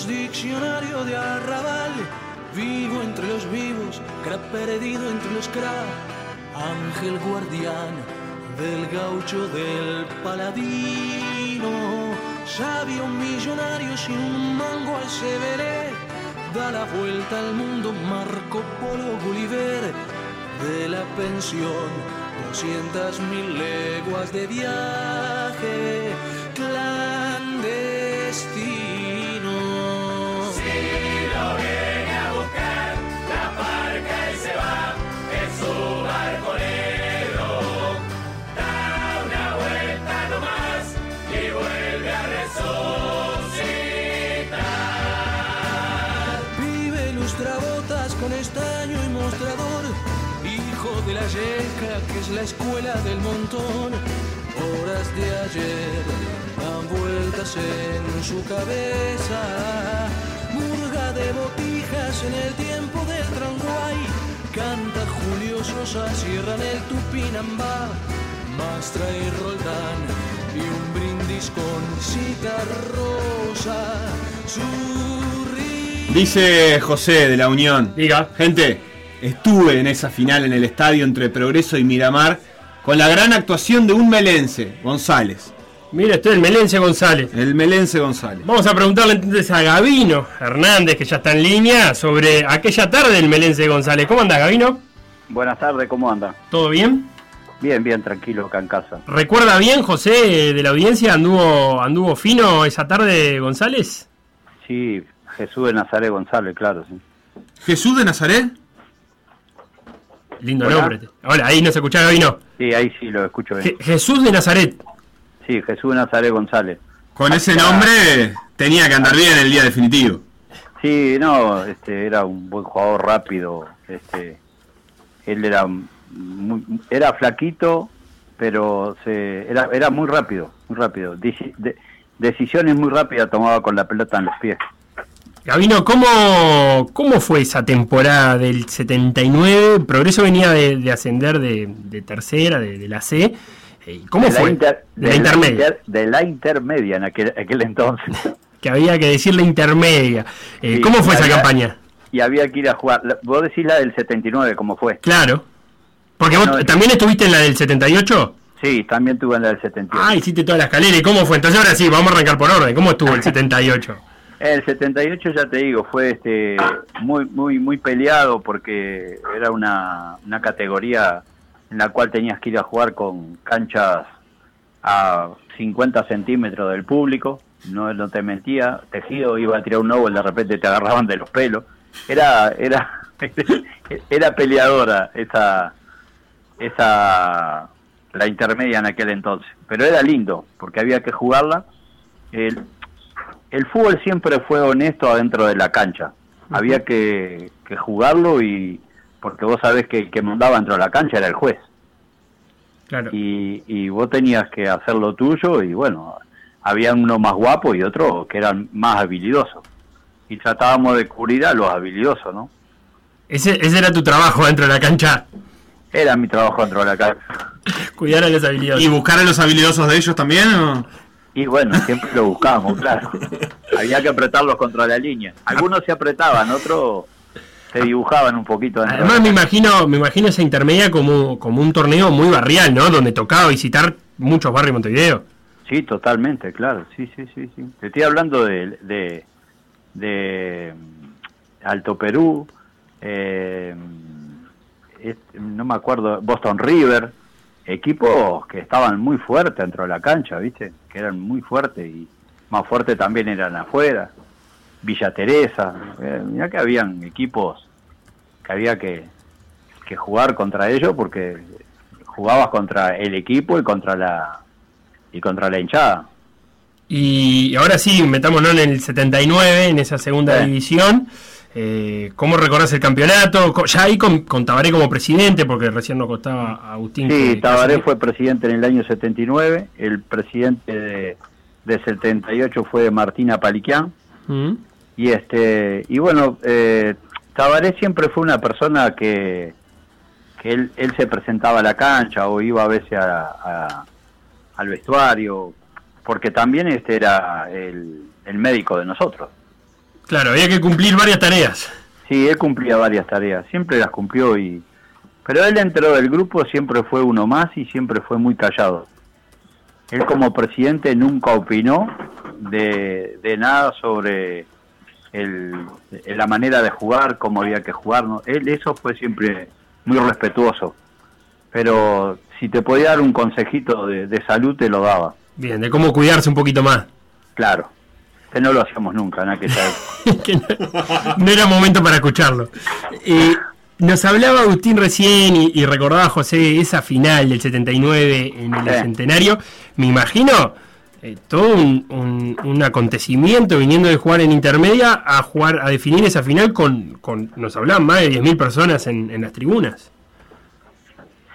diccionario de arrabal. Vivo entre los vivos, cra perdido entre los cra. Ángel guardián del gaucho del paladino. Sabio millonario sin un mango al severé. Da la vuelta al mundo Marco Polo Gulliver. De la pensión, 200.000 leguas de viaje yeca que es la escuela del montón. Horas de ayer dan vueltas en su cabeza, murga de botijas en el tiempo del tranguay. Canta Julio Sosa, cierran el Tupinambá, Mastra y Roldán y un brindis con cita rosa. Su Dice José de la Unión. Diga. Gente, estuve en esa final en el estadio entre Progreso y Miramar con la gran actuación de un melense, González. Mira, estoy el Melense González. El Melense González. Vamos a preguntarle entonces a Gabino Hernández, que ya está en línea, sobre aquella tarde del Melense González. ¿Cómo anda, Gabino? Buenas tardes, ¿cómo anda? ¿Todo bien? Bien, bien, tranquilo acá en casa. ¿Recuerda bien, José, de la audiencia? ¿Anduvo, anduvo fino esa tarde González? Sí, Jesús de Nazaret González, claro, sí. ¿Jesús de Nazaret? Lindo Hola. nombre. Hola, ahí no se escuchaba, Gabino. Sí, ahí sí lo escucho bien. Je- Jesús de Nazaret. Sí, Jesús de Nazaret González. Con ese nombre tenía que andar bien el día definitivo. Sí, no, este, era un buen jugador rápido. Este, él era muy, era flaquito, pero se, era, era muy rápido, muy rápido. De- decisiones muy rápidas tomaba con la pelota en los pies. Gabino, ¿cómo, ¿cómo fue esa temporada del 79? Progreso venía de, de ascender de, de tercera, de, de la C. Eh, ¿Cómo de la fue? inter- de la intermedia. inter- de la intermedia en aquel, aquel entonces. Que había que decir la intermedia. Eh, Sí, ¿Cómo fue esa campaña? Y había que ir a jugar. La- Vos decís la del 79, ¿cómo fue? Claro. Porque vos también estuviste en la del 78. Sí, también tuve en la del 78. Ah, hiciste toda la escalera. ¿Y cómo fue? Entonces ahora sí, vamos a arrancar por orden. ¿Cómo estuvo el 78? El 78 ya te digo, fue este muy muy muy peleado porque era una, una categoría en la cual tenías que ir a jugar con canchas a 50 centímetros del público, no, no te mentía, Tejido iba a tirar un ovo y de repente te agarraban de los pelos. Era era era peleadora esa esa la intermedia en aquel entonces, pero era lindo porque había que jugarla. El, el fútbol siempre fue honesto adentro de la cancha. Había que, que jugarlo y porque vos sabés que el que mandaba dentro de la cancha era el juez. Claro. Y, y vos tenías que hacer lo tuyo y bueno, había uno más guapo y otro que eran más habilidosos. Y tratábamos de cubrir a los habilidosos, ¿no? Ese, ese era tu trabajo dentro de la cancha. Era mi trabajo dentro de la cancha. Cuidar a los habilidosos. ¿Y buscar a los habilidosos de ellos también? o? Y bueno, siempre lo buscábamos, claro. Había que apretarlos contra la línea. Algunos se apretaban, otros se dibujaban un poquito. Además me imagino, me imagino esa intermedia como, como un torneo muy barrial, ¿no? Donde tocaba visitar muchos barrios de Montevideo. Sí, totalmente, claro, sí, sí, sí, sí. Te estoy hablando de, de, de mm, Alto Perú, eh, es- no me acuerdo, Boston River, equipos que estaban muy fuertes dentro de la cancha, ¿viste? Que eran muy fuertes y más fuertes también eran afuera. Villa Teresa, eh, mirá que habían equipos que había que, que jugar contra ellos porque jugabas contra el equipo y contra la y contra la hinchada. Y ahora sí, metámonos en el 79, en esa segunda Sí. división. Eh, ¿Cómo recordás el campeonato? Ya ahí con, con Tabaré como presidente, porque recién nos costaba a Agustín. Sí, que- Tabaré fue presidente en el año 79, el presidente de, de 78 fue Martina Paliquián Mm. y este y bueno, eh, Tabaré siempre fue una persona que, que él, él se presentaba a la cancha o iba a veces a- a- al vestuario, porque también este era el, el médico de nosotros. Claro, había que cumplir varias tareas. Sí, él cumplía varias tareas, siempre las cumplió y... Pero él dentro del grupo siempre fue uno más y siempre fue muy callado. Él como presidente nunca opinó de, de nada sobre el, la manera de jugar, cómo había que jugar. ¿no? Él eso fue siempre muy respetuoso. Pero si te podía dar un consejito de, de salud, te lo daba. Bien, de cómo cuidarse un poquito más. Claro. Que no lo hacíamos nunca. Que no, no era momento para escucharlo. Eh, nos hablaba Agustín recién y, y recordaba José esa final del 79 en el Sí. Centenario. Me imagino eh, todo un, un- un acontecimiento viniendo de jugar en intermedia a jugar a definir esa final con, con nos hablaban más de 10.000 personas en, en las tribunas.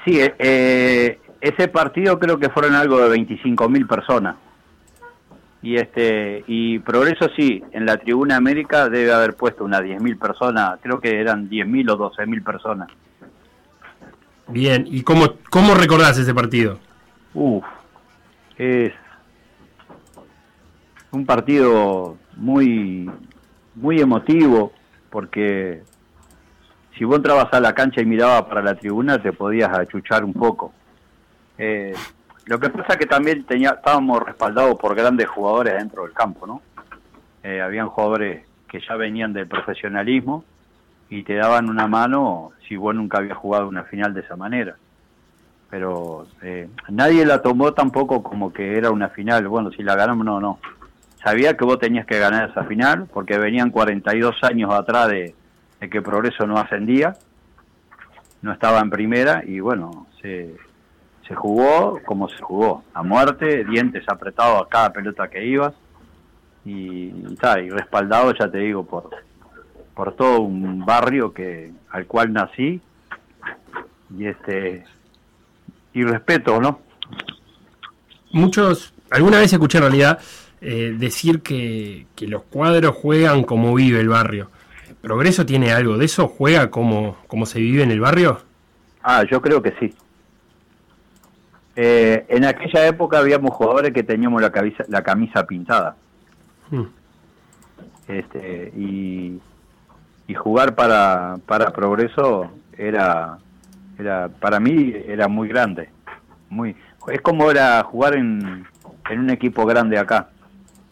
Sí, eh, eh, ese partido creo que fueron algo de 25 mil personas. Y este y Progreso sí, en la Tribuna América debe haber puesto unas 10 mil personas, creo que eran 10 mil o 12 mil personas. Bien, ¿y cómo, cómo recordás ese partido? Uf, es un partido muy muy emotivo porque si vos entrabas a la cancha y mirabas para la tribuna te podías achuchar un poco. Eh, lo que pasa es que también tenía, estábamos respaldados por grandes jugadores dentro del campo, ¿no? Eh, habían jugadores que ya venían del profesionalismo y te daban una mano si vos nunca habías jugado una final de esa manera. Pero eh, nadie la tomó tampoco como que era una final. Bueno, si la ganamos, no, no. Sabía que vos tenías que ganar esa final porque venían 42 años atrás de, de que Progreso no ascendía, no estaba en primera y bueno, se, se jugó como se jugó, a muerte, dientes apretados a cada pelota que ibas y, y, ta, y respaldado, ya te digo, por, por todo un barrio que al cual nací y este y respeto, ¿no? muchos, alguna vez escuché en realidad eh, decir que, que los cuadros juegan como vive el barrio. ¿Progreso tiene algo de eso? ¿Juega como, como se vive en el barrio? Ah, yo creo que sí. Eh, en aquella época habíamos jugadores que teníamos la camisa, la camisa pintada. Mm. Este, y, y jugar para, para Progreso era, era, para mí era muy grande. Muy, es como era jugar en, en un equipo grande acá,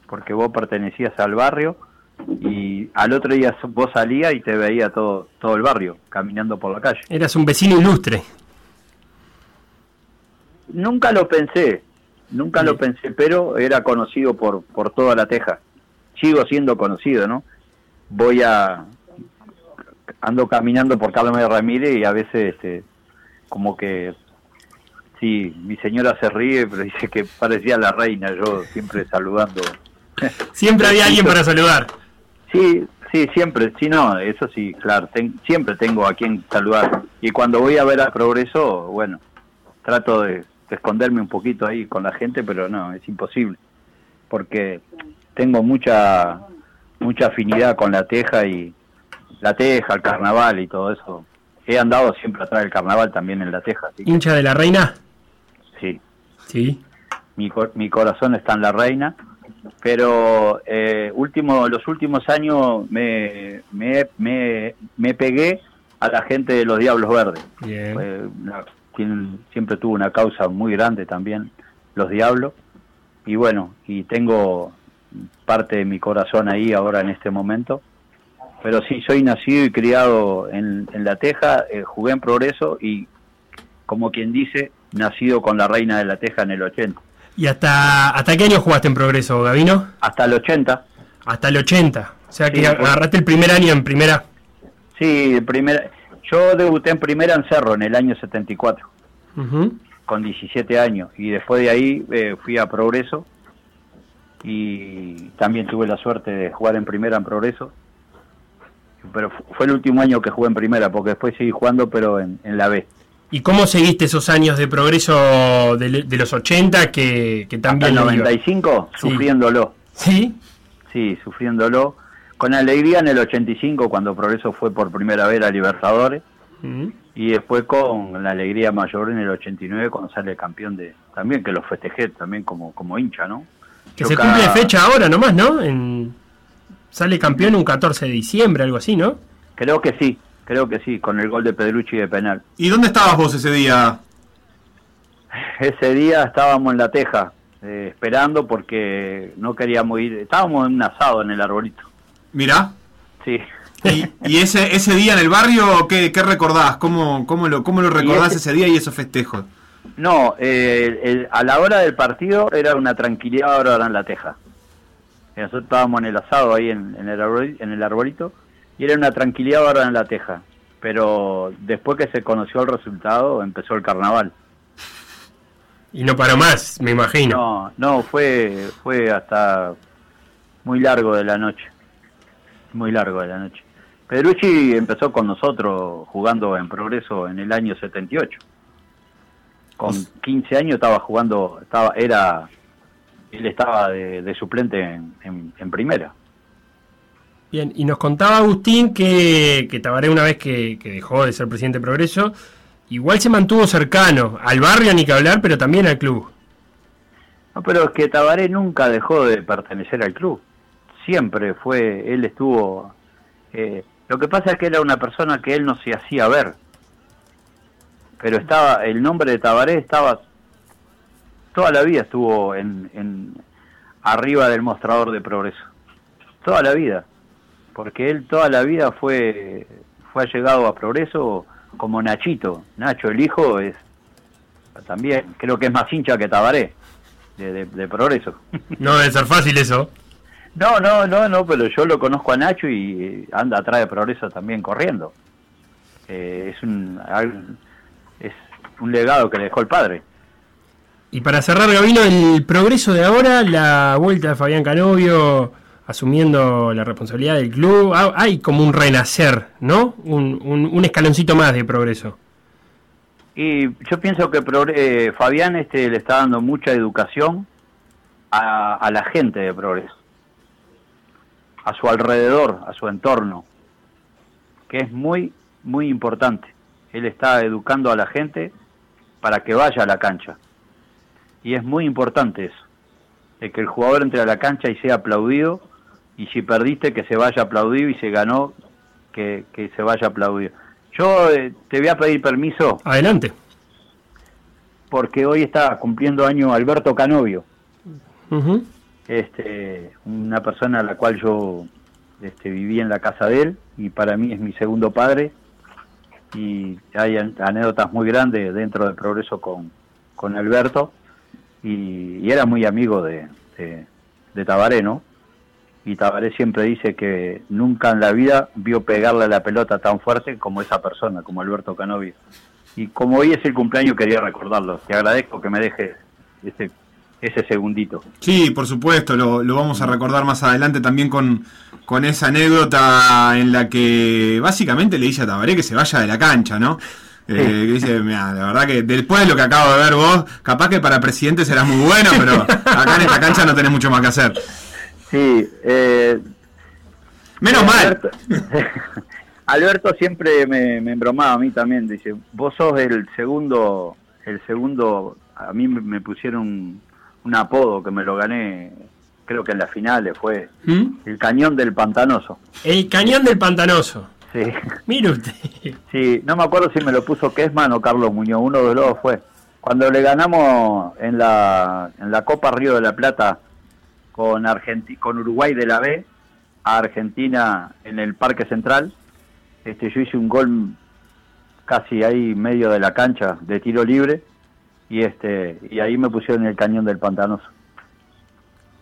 porque vos pertenecías al barrio y al otro día vos salías y te veía todo, todo el barrio caminando por la calle. Eras un vecino ilustre. Nunca lo pensé, nunca lo pensé, pero era conocido por, por toda la teja. Sigo siendo conocido, ¿no? Voy a... Ando caminando por Carlos Ramírez y a veces este, como que... Sí, mi señora se ríe, pero dice que parecía la reina, yo siempre saludando. Siempre había alguien para saludar. Sí, sí, siempre, sí, no, eso sí, claro, ten- siempre tengo a quien saludar. Y cuando voy a ver a Progreso, bueno, trato de, de esconderme un poquito ahí con la gente, pero no, es imposible, porque tengo mucha mucha afinidad con la teja y la teja, el carnaval y todo eso. He andado siempre atrás del carnaval también en la teja, sí. ¿Hincha de la reina? Sí. Sí. Mi, mi corazón está en la reina, pero eh, último, los últimos años me, me, me, me pegué a la gente de los Diablos Verdes. Bien. Fue una- tienen- siempre tuvo una causa muy grande también, los Diablos. Y bueno, y tengo parte de mi corazón ahí ahora en este momento. Pero sí, soy nacido y criado en, en La Teja, eh, jugué en Progreso y, como quien dice, nacido con la reina de La Teja en el 80. ¿Y hasta, hasta qué año jugaste en Progreso, Gavino? Hasta el 80. Hasta el 80. O sea que Sí, pues. agarraste el primer año en primera. Sí, el primer, yo debuté en primera en Cerro en el año 74, Ujú. con 17 años. Y después de ahí eh, fui a Progreso y también tuve la suerte de jugar en primera en Progreso. Pero fu- fue el último año que jugué en primera, porque después seguí jugando, pero en, en la B. ¿Y cómo seguiste esos años de progreso de, de los 80 que, que Hasta también el le iba? 95, Sí. sufriéndolo. ¿Sí? Sí, sufriéndolo. Con alegría en el 85, cuando Progreso fue por primera vez a Libertadores. Y después con la alegría mayor en el 89 cuando sale campeón de... También que lo festejé también como, como hincha, ¿no? Que Yo se cada- cumple fecha ahora nomás, ¿no? En, sale campeón un 14 de diciembre, algo así, ¿no? Creo que sí, creo que sí, con el gol de Pedrucci de penal. ¿Y dónde estabas vos ese día? Ese día estábamos en la teja, eh, esperando porque no queríamos ir... Estábamos en un asado en el arbolito. Mirá. Sí. ¿Y, y ese, ese día en el barrio, qué, qué recordás? ¿Cómo, cómo, lo, ¿Cómo lo recordás ese- ese día y esos festejos? No, eh, el- a la hora del partido era una tranquilidad ahora en la teja. Nosotros estábamos en el asado ahí en, en el, arbol- en el arbolito y era una tranquilidad ahora en la teja. Pero después que se conoció el resultado empezó el carnaval. Y no paró más, me imagino. No, no, fue, fue hasta muy largo de la noche. Muy largo de la noche. Pedrucci empezó con nosotros jugando en progreso en el año 78. Con 15 años estaba jugando, estaba, era, él estaba de, de suplente en, en- en primera. Bien, y nos contaba Agustín que, que Tabaré una vez que, que dejó de ser presidente de Progreso, igual se mantuvo cercano al barrio, ni que hablar, pero también al club. No, pero es que Tabaré nunca dejó de pertenecer al club. Siempre fue, él estuvo... eh, lo que pasa es que era una persona que él no se hacía ver. Pero estaba, el nombre de Tabaré estaba... Toda la vida estuvo en, en arriba del mostrador de progreso. Toda la vida. Porque él toda la vida fue, fue allegado a progreso como Nachito. Nacho, el hijo, es también, creo que es más hincha que Tabaré de, de- de progreso. No debe ser fácil eso. No, no, no, no, pero yo lo conozco a Nacho y eh, anda atrás de progreso también corriendo. Eh, es un es un legado que le dejó el padre. Y para cerrar, Gabino, el progreso de ahora, la vuelta de Fabián Canovio asumiendo la responsabilidad del club, ha- hay como un renacer, ¿no? Un, un- un escaloncito más de progreso. Y yo pienso que eh, Fabián este, le está dando mucha educación a, a la gente de Progreso, a su alrededor, a su entorno, que es muy, muy importante. Él está educando a la gente para que vaya a la cancha. Y es muy importante eso, de que el jugador entre a la cancha y sea aplaudido, y si perdiste que se vaya aplaudido, y si ganó que, que se vaya aplaudido. Yo eh, te voy a pedir permiso. Adelante. Porque hoy está cumpliendo año Alberto Canovio. Este, una persona a la cual yo este, viví en la casa de él y para mí es mi segundo padre y hay an- anécdotas muy grandes dentro del progreso con, con Alberto y, era muy amigo de, de, de Tabaré, ¿no? Y Tabaré siempre dice que nunca en la vida vio pegarle la pelota tan fuerte como esa persona, como Alberto Canovio. Y como hoy es el cumpleaños quería recordarlo. Te agradezco que me dejes ese, ese segundito. Sí, por supuesto, lo, lo vamos a recordar más adelante también con, con esa anécdota en la que básicamente le dice a Tabaré que se vaya de la cancha, ¿no? Eh, que dice, mira, la verdad que después de lo que acabo de ver vos, capaz que para presidente serás muy bueno, pero acá en esta cancha no tenés mucho más que hacer. Sí, eh, Menos mal. Alberto, Alberto siempre me, me embromaba a mí también, dice, vos sos el segundo, el segundo, a mí me pusieron un, apodo que me lo gané, creo que en las finales fue ¿Mm? el cañón del pantanoso. El cañón del pantanoso. Sí. Mire usted. Sí, no me acuerdo si me lo puso Kesman o Carlos Muñoz, uno de los dos fue. Cuando le ganamos en la, en la Copa Río de la Plata con, Argenti- con Uruguay de la B a Argentina en el Parque Central, este, yo hice un gol casi ahí medio de la cancha de tiro libre y este y ahí me pusieron el cañón del pantanoso.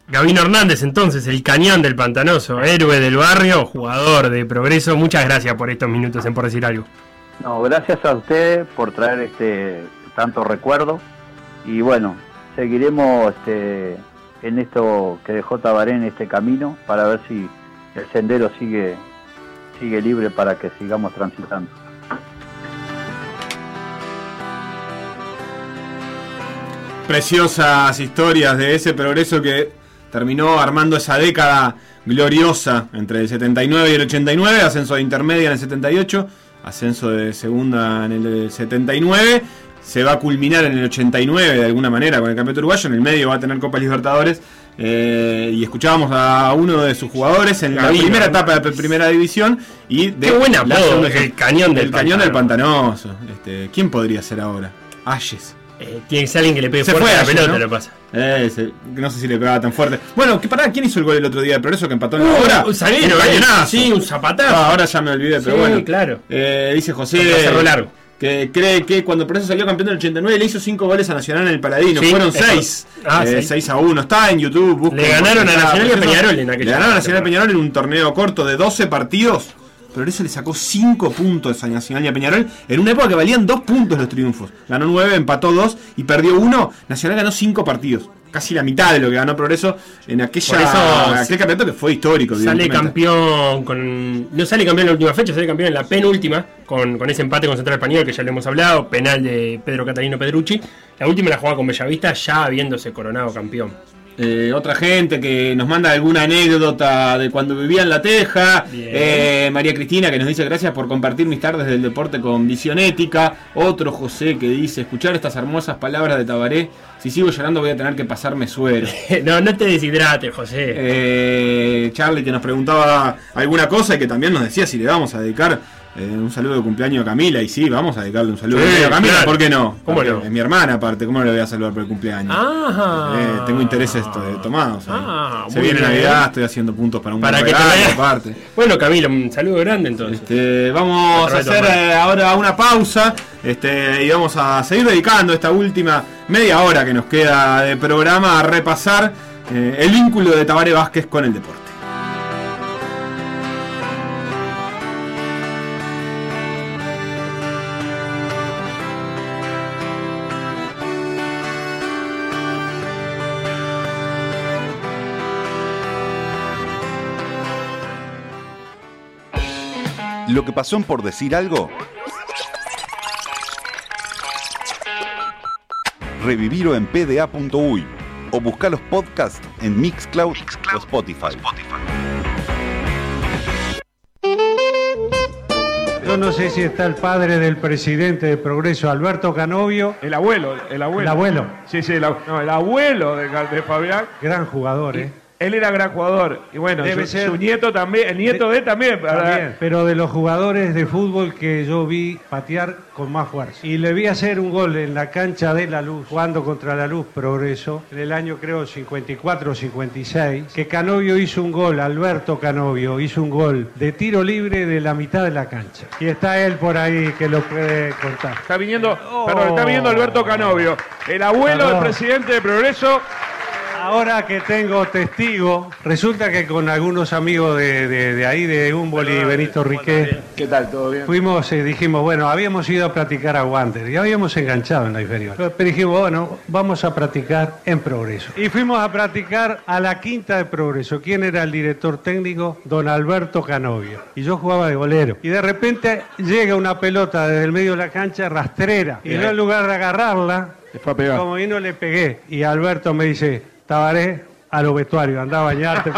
Gabino Hernández, entonces, el cañón del pantanoso, héroe del barrio, jugador de progreso. Muchas gracias por estos minutos en por decir algo. No, gracias a ustedes por traer este tanto recuerdo y bueno, seguiremos este en esto que dejó Tabaré en este camino para ver si el sendero sigue sigue libre para que sigamos transitando. Preciosas historias de ese progreso que terminó armando esa década gloriosa entre el 79 y el 89, ascenso de intermedia en el 78, ascenso de segunda en el 79, se va a culminar en el 89 de alguna manera con el campeonato uruguayo, en el medio va a tener Copa Libertadores eh, y escuchábamos a uno de sus jugadores en la primera etapa de primera división y de Qué buen la segunda- el cañón del el cañón del pantano. pantanoso. Este, ¿Quién podría ser ahora? Ayes. Eh, tiene que ser alguien que le pegue Se fuerte fue a la ayer, pelota, ¿no? lo pasa. Eh, se- no sé si le pegaba tan fuerte. Bueno, que pará, ¿quién hizo el gol el otro día de Progreso que empató en la Uh, hora? un zaguero, Un eh. cañonazo. Sí, un zapatazo. Ah, ahora ya me olvidé, pero Sí, bueno. claro. Eh, dice José Cerro Largo. que cree que cuando Progreso salió campeón en el 89 le hizo 5 goles a Nacional en el Paladino. Sí, Fueron eso. 6. Ah, seis. 6 a 1. Está en YouTube. busquen, Le ganaron a Nacional y a Progreso. Peñarol en aquella Le ganaron a Nacional y a temporada. Peñarol en un torneo corto de 12 partidos. Progreso le sacó 5 puntos a Nacional y a Peñarol en una época que valían 2 puntos los triunfos. Ganó 9, empató 2 y perdió 1. Nacional ganó 5 partidos. Casi la mitad de lo que ganó Progreso en aquella, eso aquel campeonato que fue histórico. Sale campeón con. No sale campeón en la última fecha, sale campeón en la penúltima, con, con ese empate con Central Español que ya lo hemos hablado, penal de Pedro Catalino Pedrucci. La última la jugaba con Bellavista, ya habiéndose coronado campeón. Eh, otra gente que nos manda alguna anécdota de cuando vivía en La Teja. Eh, María Cristina que nos dice gracias por compartir mis tardes del deporte con visión ética. Otro José que dice escuchar estas hermosas palabras de Tabaré. Si sigo llorando voy a tener que pasarme suero. no, no te deshidrates, José. Eh, Charlie que nos preguntaba alguna cosa y que también nos decía si le vamos a dedicar eh, un saludo de cumpleaños a Camila. Y sí, vamos a dedicarle un saludo Sí, a Camila. claro. ¿Por qué no? ¿Cómo no? Es mi hermana aparte. ¿Cómo le voy a saludar por el cumpleaños? Ajá. Eh, tengo interés esto de tomados. Ah, Se viene bien. Navidad, estoy haciendo puntos para un Para buen que te regalo, vaya- aparte. Bueno, Camilo, un saludo grande entonces. Este, vamos a hacer eh, ahora una pausa este, y vamos a seguir dedicando esta última media hora que nos queda de programa a repasar eh, el vínculo de Tabaré Vázquez con el deporte. Lo que pasó en por decir algo. Revivirlo en pda.uy o busca los podcasts en Mixcloud, o Spotify. Yo no sé si está el padre del presidente de Progreso, Alberto Canovio. El abuelo, el abuelo. El abuelo. Sí, sí, el, ab- no, el abuelo de, de Fabián. Gran jugador, ¿eh? Él era gran jugador. Y bueno, Debe su, ser- su nieto también, el nieto de, él también. También, pero de los jugadores de fútbol que yo vi patear con más fuerza. Y le vi hacer un gol en la cancha de La Luz, jugando contra La Luz Progreso, en el año creo 54 o 56, que Canovio hizo un gol, Alberto Canovio hizo un gol de tiro libre de la mitad de la cancha. Y está él por ahí que lo puede contar. Está viniendo, perdón, está viniendo Alberto Canovio, el abuelo del presidente de Progreso. Ahora que tengo testigo, resulta que con algunos amigos de, de- de ahí, de Humboldt y Benito Riquet, ¿Qué tal? ¿Todo bien? Fuimos y dijimos, bueno, habíamos ido a practicar a Wander y habíamos enganchado en la inferior. Pero dijimos, bueno, vamos a practicar en Progreso. Y fuimos a practicar a la quinta de Progreso. ¿Quién era el director técnico? Don Alberto Canovio. Y yo jugaba de golero. Y de repente llega una pelota desde el medio de la cancha rastrera. Y yo en lugar de agarrarla, como vino le pegué. Y Alberto me dice, Tabaré, a los vestuarios, anda a bañarte.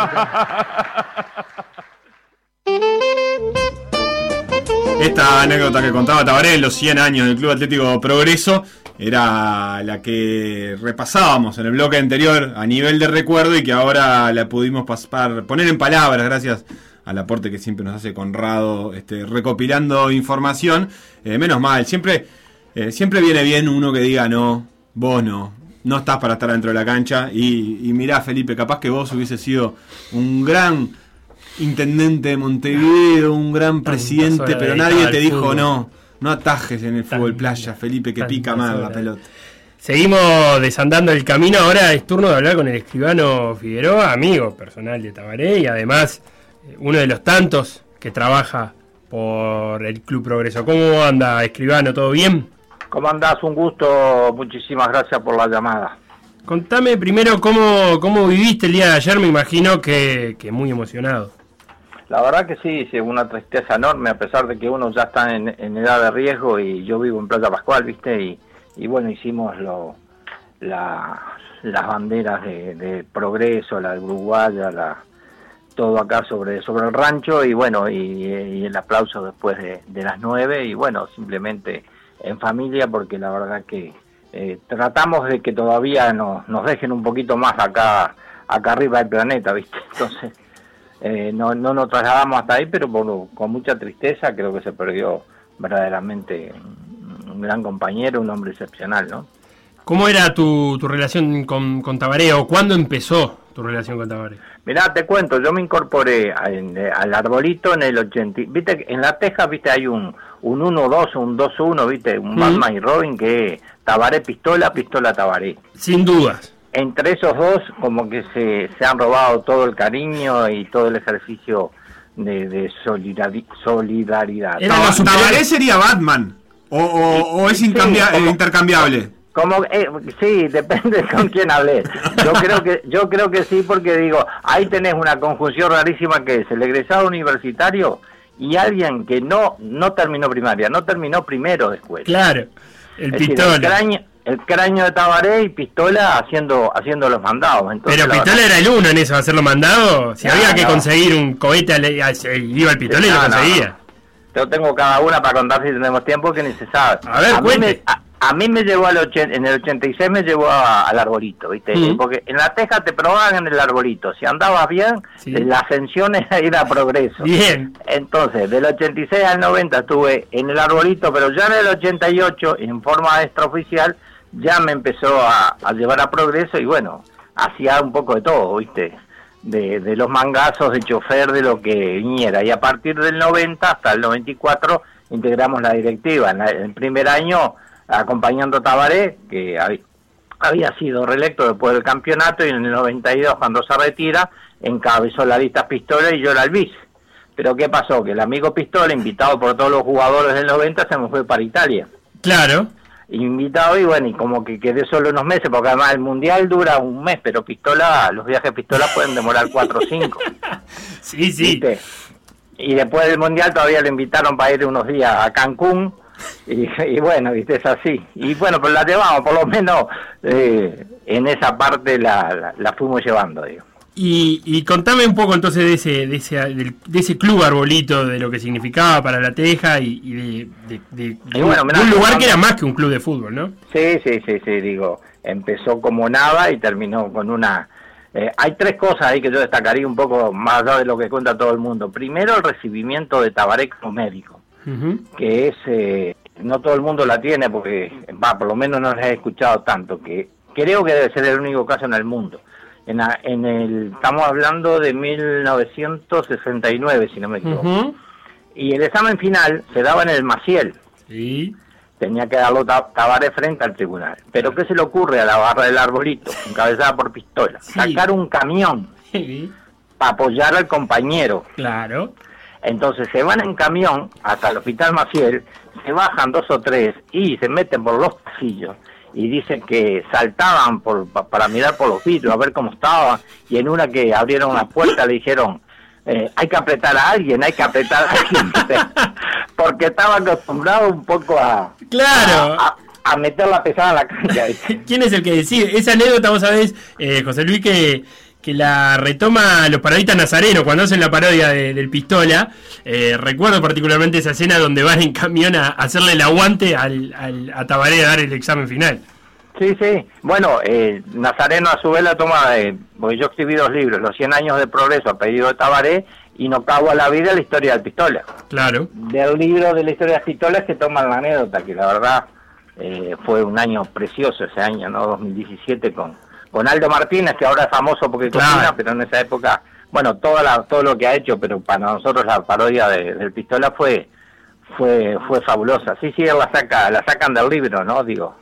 Esta anécdota que contaba Tabaré en los 100 años del Club Atlético Progreso era la que repasábamos en el bloque anterior a nivel de recuerdo y que ahora la pudimos pasar, poner en palabras gracias al aporte que siempre nos hace Conrado este, recopilando información. Eh, menos mal, siempre, eh, siempre viene bien uno que diga no, vos no, no estás para estar dentro de la cancha y, y mirá Felipe, capaz que vos hubiese sido un gran intendente de Montevideo, un gran presidente, pero nadie te dijo fútbol. no, no atajes en el fútbol playa, Felipe, que pica mal la pelota. Seguimos desandando el camino. Ahora es turno de hablar con el escribano Figueroa, amigo personal de Tabaré y además eh, uno de los tantos que trabaja por el Club Progreso. ¿Cómo anda, escribano? ¿Todo bien? ¿Cómo andás? Un gusto, muchísimas gracias por la llamada. Contame primero cómo, cómo viviste el día de ayer. Me imagino que, que muy emocionado. La verdad que sí, sí, una tristeza enorme, a pesar de que uno ya está en, en edad de riesgo y yo vivo en Playa Pascual, ¿viste? Y, y bueno, hicimos lo, la- las banderas de, de progreso, la Uruguaya, la, todo acá sobre, sobre el rancho y bueno, y, y el aplauso después de, de las nueve y bueno, simplemente en familia porque la verdad que eh, tratamos de que todavía nos, nos dejen un poquito más acá, acá arriba del planeta, ¿viste? Entonces... Eh, no, no nos trasladamos hasta ahí, pero por- con mucha tristeza creo que se perdió verdaderamente un, gran compañero, un hombre excepcional, ¿no? ¿Cómo era tu, tu relación con, con Tabaré o cuándo empezó tu relación con Tabaré? Mirá, te cuento, yo me incorporé eh, al arbolito en el 80. y- Viste, que en la teja, viste, hay un, un 1-2, un 2-1, viste, un. Batman y Robin que es Tabaré pistola, pistola Tabaré. Sin dudas. Entre esos dos, como que se, se han robado todo el cariño y todo el ejercicio de, de solidari- solidaridad. Taba- Tabaré sería Batman o, o- o es como- intercambiable. Como eh, sí, depende con quién hablé. Yo creo que yo creo que sí porque digo, ahí tenés una conjunción rarísima que es el egresado universitario y alguien que no no terminó primaria, no terminó primero de escuela. Claro, el Es decir, pistola. el cráneo, el cráneo de Tabaré y Pistola haciendo haciendo los mandados. Entonces, Pero la Pistola verdad- era el uno en eso, hacerlo mandado. Si No, había que no. conseguir un cohete, al- al- iba el Pistola y lo No, conseguía. Yo tengo cada una para contar si tenemos tiempo que ni se sabe. A ver, mí cuente. me, a, a mí me llevó al ochen- en el 86 me llevó a- al arbolito, ¿viste? Porque en la teja te probaban en el arbolito. Si andabas bien, la ascensión era ir a progreso. Bien. Entonces, del 86 al 90 estuve en el arbolito, pero ya en el 88, en forma extraoficial, ya me empezó a, a llevar a progreso y bueno, hacía un poco de todo, ¿viste? De, de los mangazos, de chofer, de lo que viniera. Y a partir del 90 hasta el 94 integramos la directiva. En la- el primer año acompañando a Tabaré, que hab- había sido reelecto después del campeonato, y en el 92 cuando se retira, encabezó la lista Pistola y yo el vice. Pero ¿qué pasó? Que el amigo Pistola, invitado por todos los jugadores del 90, se me fue para Italia. Claro. Invitado y bueno, y como que quedé solo unos meses, porque además el mundial dura un mes, pero Pistola, los viajes Pistola pueden demorar cuatro o cinco. Sí, sí. Y después del mundial todavía lo invitaron para ir unos días a Cancún Y, y bueno, viste, es así. Y bueno, pues la llevamos, por lo menos eh, en esa parte la, la, la fuimos llevando, digo. Y, y contame un poco entonces de ese, de ese, de ese club arbolito, de lo que significaba para la Teja y, y de, de- de- de Y un, bueno, de un lugar que era más que un club de fútbol, ¿no? Sí, sí, sí, sí, digo, empezó como nada y terminó con una... eh, hay tres cosas ahí que yo destacaría un poco más allá de lo que cuenta todo el mundo. Primero, el recibimiento de Tabaré como médico, que es... eh, no todo el mundo la tiene porque, va, por lo menos no la he escuchado tanto, que creo que debe ser el único caso en el mundo. En, la- en el, estamos hablando de 1969, si no me equivoco. Y el examen final se daba en el Maciel. Tenía que darlo Ta- Tabaré frente al tribunal. Pero ¿qué se le ocurre a la barra del arbolito, encabezada por pistola? Sacar un camión para apoyar al compañero. Claro. Entonces se van en camión hasta el hospital Maciel, se bajan dos o tres y se meten por los pasillos y dicen que saltaban por, pa- para mirar por los vidrios a ver cómo estaba y en una que abrieron una puerta le dijeron eh, hay que apretar a alguien, hay que apretar a alguien porque estaba acostumbrado un poco a, Claro. a, a meter la pesada en la cancha. ¿Quién es el que decide? Esa anécdota, vos sabés, eh, José Luis, que, que la retoma los parodistas nazarenos cuando hacen la parodia de- del Pistola. Eh, recuerdo particularmente esa escena donde van en camión a, hacerle el aguante al, al- a Tabaré a dar el examen final. Sí, sí. Bueno, eh, Nazareno a su vez la toma, de, porque yo escribí dos libros, Los 100 años de progreso a pedido de Tabaré y No cago a la vida, la historia del pistola. Claro. Del libro de la historia de las pistolas que toman la anécdota, que la verdad eh, fue un año precioso ese año, ¿no? 2017 con, con Aldo Martínez, que ahora es famoso porque Claro. cocina, pero en esa época, bueno, toda la, todo lo que ha hecho, pero para nosotros la parodia de- del pistola fue fue fue fabulosa. Sí, sí, la saca, la sacan del libro, ¿no? Digo,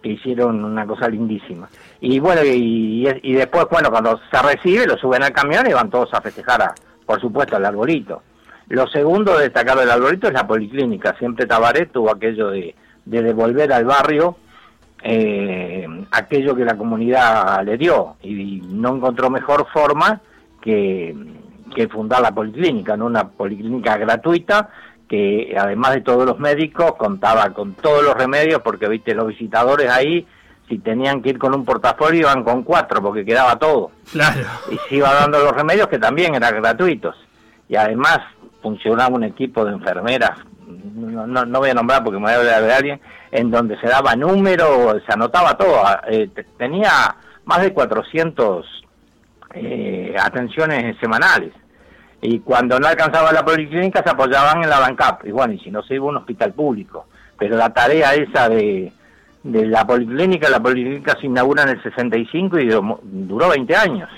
que hicieron una cosa lindísima. Y bueno, y, y después, bueno, cuando se recibe, lo suben al camión y van todos a festejar, a, por supuesto, al arbolito. Lo segundo de destacar del arbolito es la policlínica. Siempre Tabaré tuvo aquello de, de devolver al barrio eh, aquello que la comunidad le dio y no encontró mejor forma que, que fundar la policlínica, ¿no? una policlínica gratuita que además de todos los médicos contaba con todos los remedios porque viste los visitadores ahí si tenían que ir con un portafolio iban con cuatro porque quedaba todo Claro. y se iba dando los remedios que también eran gratuitos y además funcionaba un equipo de enfermeras no, no, no voy a nombrar porque me voy a hablar de alguien en donde se daba número se anotaba todo. Eh, te- tenía más de 400 eh, atenciones semanales. Y cuando no alcanzaba la policlínica se apoyaban en la BANCAP. Y bueno y si no se iba a un hospital público. Pero la tarea esa de de la policlínica la policlínica se inaugura en el 65 y duró, duró 20 años.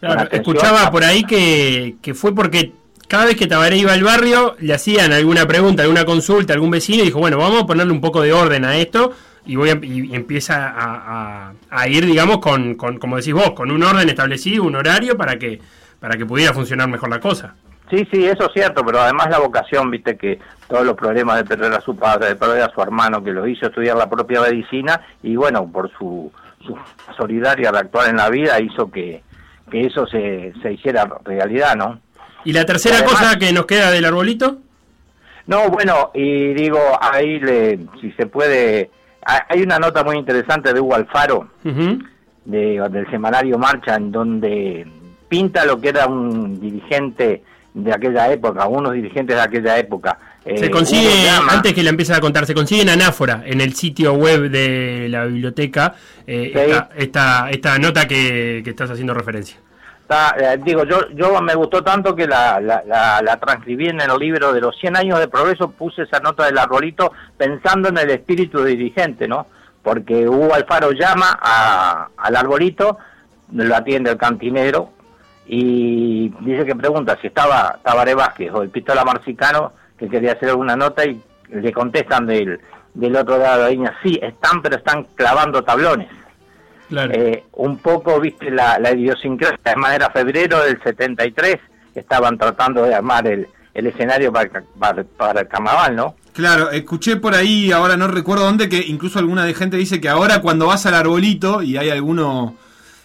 Claro, escuchaba por ahí que, que fue porque cada vez que Tabaré iba al barrio le hacían alguna pregunta, alguna consulta, algún vecino y dijo, bueno, vamos a ponerle un poco de orden a esto y voy a- y empieza a, a- ir, digamos, con, con, como decís vos, con un orden establecido, un horario para que, para que pudiera funcionar mejor la cosa. Sí, sí, eso es cierto, pero además la vocación, viste que todos los problemas de perder a su padre, de perder a su hermano, que lo hizo estudiar la propia medicina, y bueno, por su, su solidaria de actuar en la vida, hizo que, que eso se, se hiciera realidad, ¿no? ¿Y la tercera Además- cosa que nos queda del arbolito? No, bueno, y digo, ahí le, si se puede, ha- hay una nota muy interesante de Hugo Alfaro, de, del semanario Marcha, en donde pinta lo que era un dirigente de aquella época, unos dirigentes de aquella época. Eh, Se consigue, llama- antes que la empieces a contar, se consigue en anáfora, en el sitio web de la biblioteca, eh, Sí. esta, esta, esta nota que, que estás haciendo referencia. Está, eh, digo, yo, yo me gustó tanto que la, la, la, la transcribí en el libro de los 100 años de progreso, puse esa nota del arbolito pensando en el espíritu dirigente, ¿no? Porque Hugo Alfaro llama al arbolito, lo atiende el cantinero y dice que pregunta si estaba Tabaré Vázquez o el Pistola Marcicano, que quería hacer alguna nota y le contestan del, del otro lado de la línea, sí, están, pero están clavando tablones. Eh, un poco, viste, la, la idiosincrasia. Además, era febrero del 73, estaban tratando de armar el, el escenario para, para, para el carnaval, ¿no? Claro, escuché por ahí, ahora no recuerdo dónde, que incluso alguna de gente dice que ahora cuando vas al arbolito y hay alguno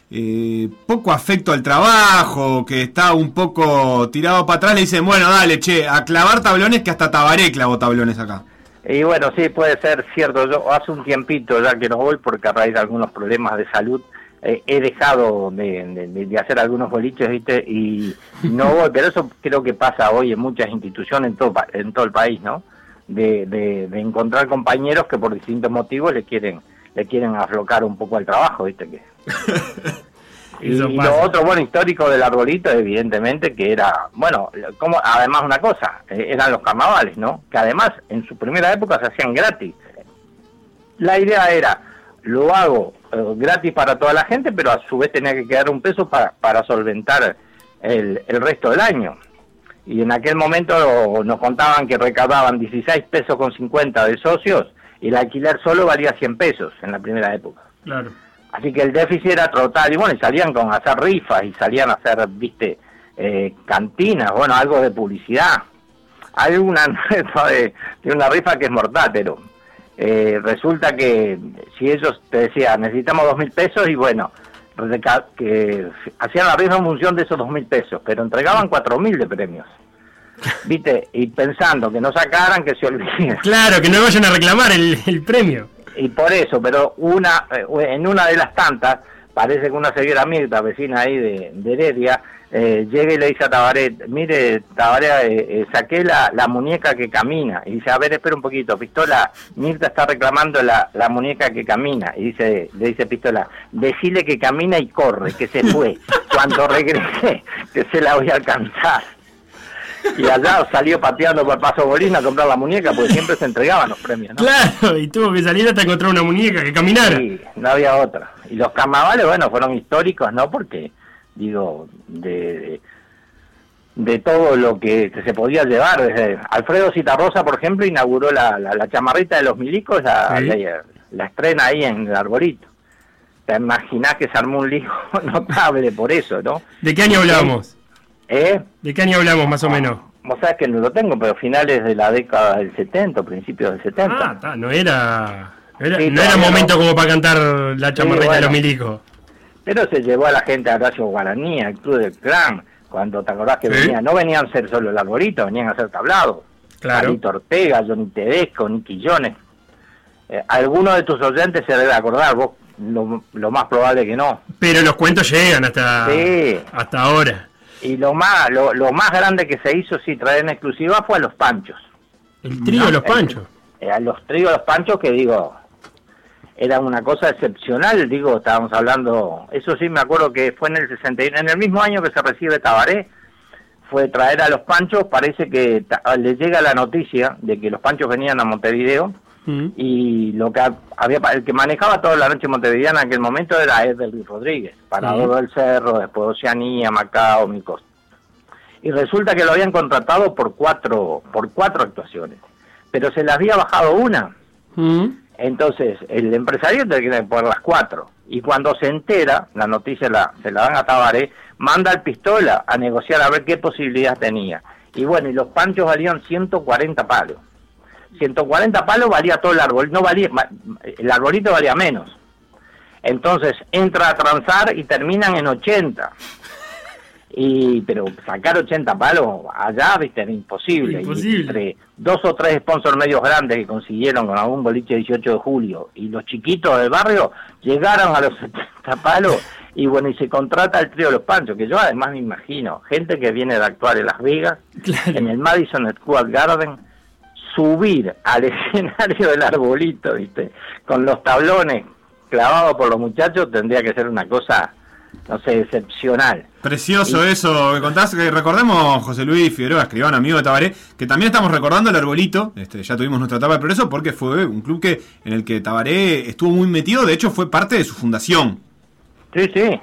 eh, poco afecto al trabajo, que está un poco tirado para atrás, le dicen, bueno, dale, che, a clavar tablones que hasta Tabaré clavó tablones acá. Y bueno, sí, puede ser cierto. Yo hace un tiempito ya que no voy porque a raíz de algunos problemas de salud eh, he dejado de, de- de hacer algunos boliches, ¿viste? Y no voy, pero eso creo que pasa hoy en muchas instituciones en todo, en todo el país, ¿no? De, de, de encontrar compañeros que por distintos motivos le quieren le quieren aflocar un poco al trabajo, ¿viste? Que, y, pasa. lo otro bueno histórico del arbolito, evidentemente, que era, bueno, como además una cosa, eh, eran los carnavales, ¿no? Que además en su primera época se hacían gratis. La idea era, lo hago eh, gratis para toda la gente, pero a su vez tenía que quedar un peso para, para solventar el, el resto del año. Y en aquel momento nos contaban que recaudaban 16 pesos con 50 de socios y el alquiler solo valía 100 pesos en la primera época. Claro. Así que el déficit era total. Y bueno, y salían con hacer rifas y salían a hacer, viste, eh, cantinas, bueno, algo de publicidad. Hay una de, de una rifa que es mortal, pero eh, resulta que si ellos te decían, necesitamos dos mil pesos, y bueno, que hacían la rifa en función de esos dos mil pesos, pero entregaban cuatro mil de premios. ¿Viste? Y pensando que no sacaran, que se olviden. Claro, que no vayan a reclamar el, el premio. Y por eso, pero una eh, en una de las tantas, parece que una señora Mirta, vecina ahí de, de Heredia, eh, llega y le dice a Tabaré, mire, Tabaré, eh, eh, saqué la, la muñeca que camina. Y dice, a ver, espera un poquito, Pistola, Mirta está reclamando la, la muñeca que camina. Y dice, le dice Pistola, decile que camina y corre, que se fue. Cuando regrese, que se la voy a alcanzar. Y allá salió pateando por Paso Bolín a comprar la muñeca, porque siempre se entregaban los premios, ¿no? Claro, y tuvo que salir hasta encontrar una muñeca que caminara. Sí, no había otra. Y los carnavales, bueno, fueron históricos, ¿no? Porque, digo, de, de, de todo lo que, se podía llevar. Desde Alfredo Citarrosa, por ejemplo, inauguró la, la, la chamarrita de los milicos, la, Sí. la, la estrena ahí en el arbolito. Te imaginás que se armó un lío notable por eso, ¿no? ¿De qué año hablamos? ¿Eh? ¿De qué año hablamos más o menos? Vos sabés que no lo tengo, pero finales de la década del 70, principios del 70. Ah, ta, no era. No era, Sí, no era todavía momento no. como para cantar la chamarrita de bueno. los milicos. Pero se llevó a la gente a Horacio Guaraní, al Club del Clan, cuando te acordás que Sí. venían, no venían a ser solo el arbolito, venían a hacer tablados. Claro. Alito Ortega, Johnny Tedesco, Nicky Jones. Eh, alguno de tus oyentes se debe acordar, vos lo, lo más probable que no. Pero los cuentos llegan hasta, Sí. hasta ahora. Y lo más lo, lo más grande que se hizo, sí, traer en exclusiva fue a los panchos. El trío de los panchos. Eh, a los tríos los panchos que digo era una cosa excepcional digo estábamos hablando eso sí me acuerdo que fue en el 61 en el mismo año que se recibe Tabaré fue traer a los panchos parece que ta- le llega la noticia de que los panchos venían a Montevideo y lo que ha- había el que manejaba toda la noche montevideana en aquel momento era Edel Rodríguez parador del Cerro después Oceanía Macao Micos y resulta que lo habían contratado por cuatro por cuatro actuaciones pero se le había bajado una. Entonces el empresario tiene que poner las cuatro. Y cuando se entera la noticia la, se la dan a Tabaré manda al pistola a negociar a ver qué posibilidad tenía. Y bueno y los panchos valían 140 palos 140 palos valía todo el árbol no valía el arbolito valía menos. Entonces entra a transar y terminan en 80 y pero sacar 80 palos allá viste era imposible, Y Imposible. entre dos o tres sponsors medios grandes que consiguieron con algún boliche 18 de julio y los chiquitos del barrio llegaron a los 70 palos y bueno y se contrata el trío de los panchos que yo además me imagino gente que viene de actuar en Las Vegas en el Madison Square Garden subir al escenario del arbolito viste con los tablones clavados por los muchachos tendría que ser una cosa no sé excepcional Precioso eso que contás. Que recordemos, José Luis Figueroa, escribano amigo de Tabaré, que también estamos recordando el arbolito. Este, ya tuvimos nuestra etapa de progreso porque fue un club que en el que Tabaré estuvo muy metido. De hecho, fue parte de su fundación. Sí, sí.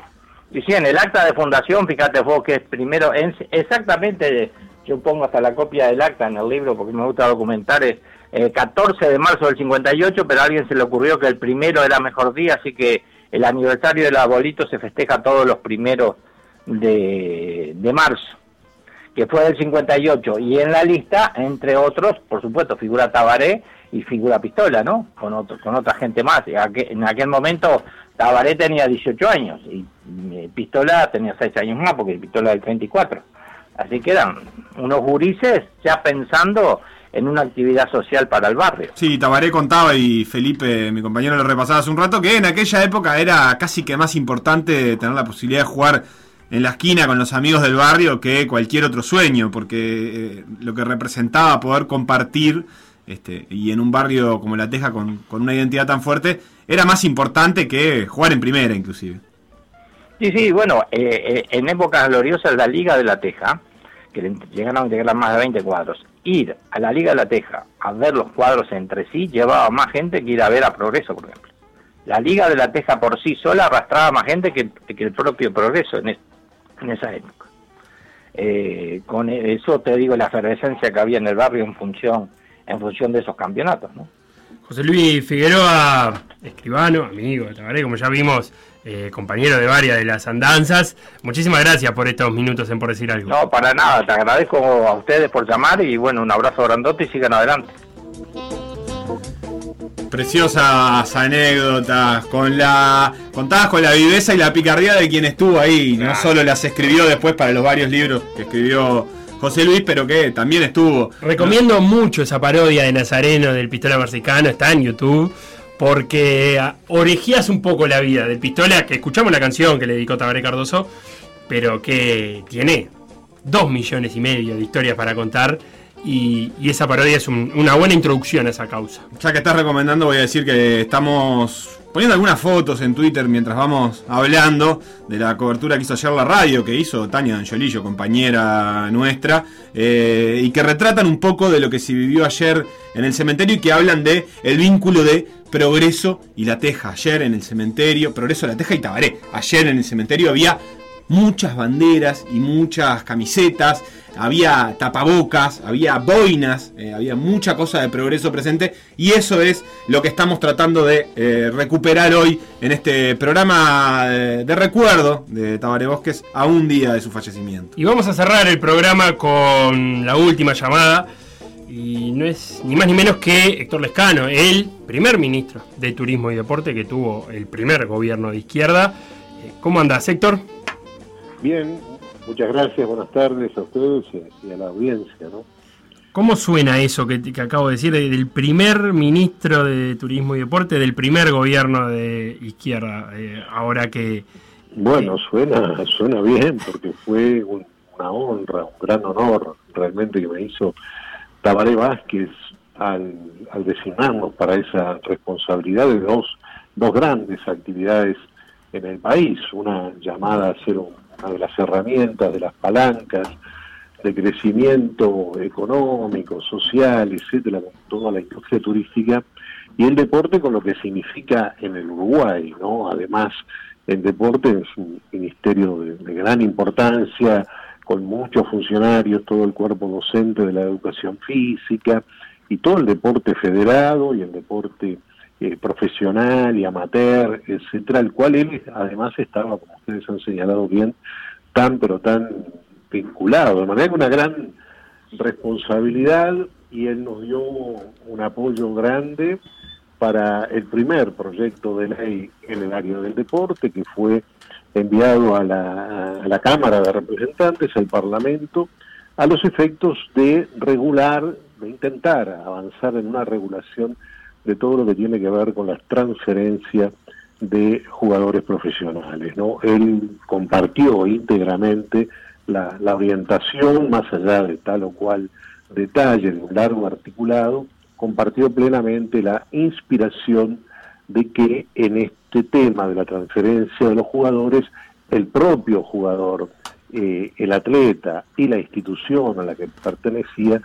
Y sí, en el acta de fundación, fíjate vos que es primero, en- exactamente, yo pongo hasta la copia del acta en el libro porque me gusta documentar, es eh, 14 de marzo del 58, pero a alguien se le ocurrió que el primero era mejor día, así que el aniversario del arbolito se festeja todos los primeros de, de marzo, que fue del 58. Y en la lista, entre otros, por supuesto, figura Tabaré y figura Pistola, ¿no? Con, otro, con otra gente más. En aquel momento Tabaré tenía 18 años y eh, Pistola tenía 6 años más porque Pistola del 34. Así que eran unos gurises ya pensando en una actividad social para el barrio. Sí, Tabaré contaba y Felipe, mi compañero, lo repasaba hace un rato, que en aquella época era casi que más importante tener la posibilidad de jugar en la esquina con los amigos del barrio que cualquier otro sueño, porque eh, lo que representaba poder compartir, este, y en un barrio como La Teja con, con una identidad tan fuerte, era más importante que jugar en primera inclusive. Sí, sí, bueno, eh, eh, en épocas gloriosas la Liga de la Teja, que le llegaron a integrar más de 20 cuadros, ir a la Liga de la Teja a ver los cuadros entre sí llevaba más gente que ir a ver a Progreso, por ejemplo. La Liga de la Teja por sí sola arrastraba más gente que, que el propio Progreso en, en esa época. Eh, con eso te digo la efervescencia que había en el barrio en función en función de esos campeonatos, ¿no? José Luis Figueroa, escribano, amigo de Tabaré, como ya vimos, eh, compañero de varias de las andanzas. Muchísimas gracias por estos minutos en Por Decir Algo. No, para nada, te agradezco a ustedes por llamar y bueno, un abrazo grandote y sigan adelante. Preciosas anécdotas, con la contadas con la viveza y la picardía de quien estuvo ahí. No solo las escribió después para los varios libros que escribió José Luis, pero que también estuvo. Recomiendo mucho esa parodia de Nazareno del Pistola Marcicano, está en YouTube, porque ah, orejías un poco la vida del Pistola, que escuchamos la canción que le dedicó Tabaré Cardoso, pero que tiene dos millones y medio de historias para contar, y, esa parodia es un- una buena introducción a esa causa. Ya que estás recomendando, voy a decir que estamos poniendo algunas fotos en Twitter mientras vamos hablando de la cobertura que hizo ayer la radio, que hizo Tania D'Angiolillo, compañera nuestra, eh, y que retratan un poco de lo que se vivió ayer en el cementerio y que hablan de el vínculo de Progreso y La Teja. Ayer en el cementerio, Progreso, La Teja y Tabaré. Ayer en el cementerio había muchas banderas y muchas camisetas, había tapabocas, había boinas, eh, había mucha cosa de progreso presente y eso es lo que estamos tratando de eh, recuperar hoy en este programa eh, de recuerdo de Tabaré Bosques a un día de su fallecimiento. Y vamos a cerrar el programa con la última llamada. Y no es ni más ni menos que Héctor Lescano, el primer ministro de Turismo y Deporte que tuvo el primer gobierno de izquierda. ¿Cómo andás, Héctor? Bien, muchas gracias, buenas tardes a ustedes y a la audiencia, ¿no? ¿Cómo suena eso que, que acabo de decir de- del primer ministro de Turismo y Deporte del primer gobierno de izquierda? eh, ahora que Bueno, suena, suena bien porque fue un- una honra, un gran honor realmente que me hizo Tabaré Vázquez al, al designarnos para esa responsabilidad de dos, dos grandes actividades en el país, una llamada a ser un- de las herramientas, de las palancas de crecimiento económico, social, etcétera, con toda la industria turística, y el deporte con lo que significa en el Uruguay, ¿no? Además, el deporte es un ministerio de gran importancia, con muchos funcionarios, todo el cuerpo docente de la educación física, y todo el deporte federado y el deporte eh, profesional y amateur, etcétera, el cual él además estaba, como ustedes han señalado bien, tan pero tan vinculado, de manera que una gran responsabilidad y él nos dio un apoyo grande para el primer proyecto de ley en el área del deporte que fue enviado a la, a la Cámara de Representantes, al Parlamento, a los efectos de regular, de intentar avanzar en una regulación de todo lo que tiene que ver con las transferencias de jugadores profesionales. ¿no? Él compartió íntegramente la, la orientación, más allá de tal o cual detalle de un largo articulado, compartió plenamente la inspiración de que en este tema de la transferencia de los jugadores, el propio jugador, eh, el atleta y la institución a la que pertenecía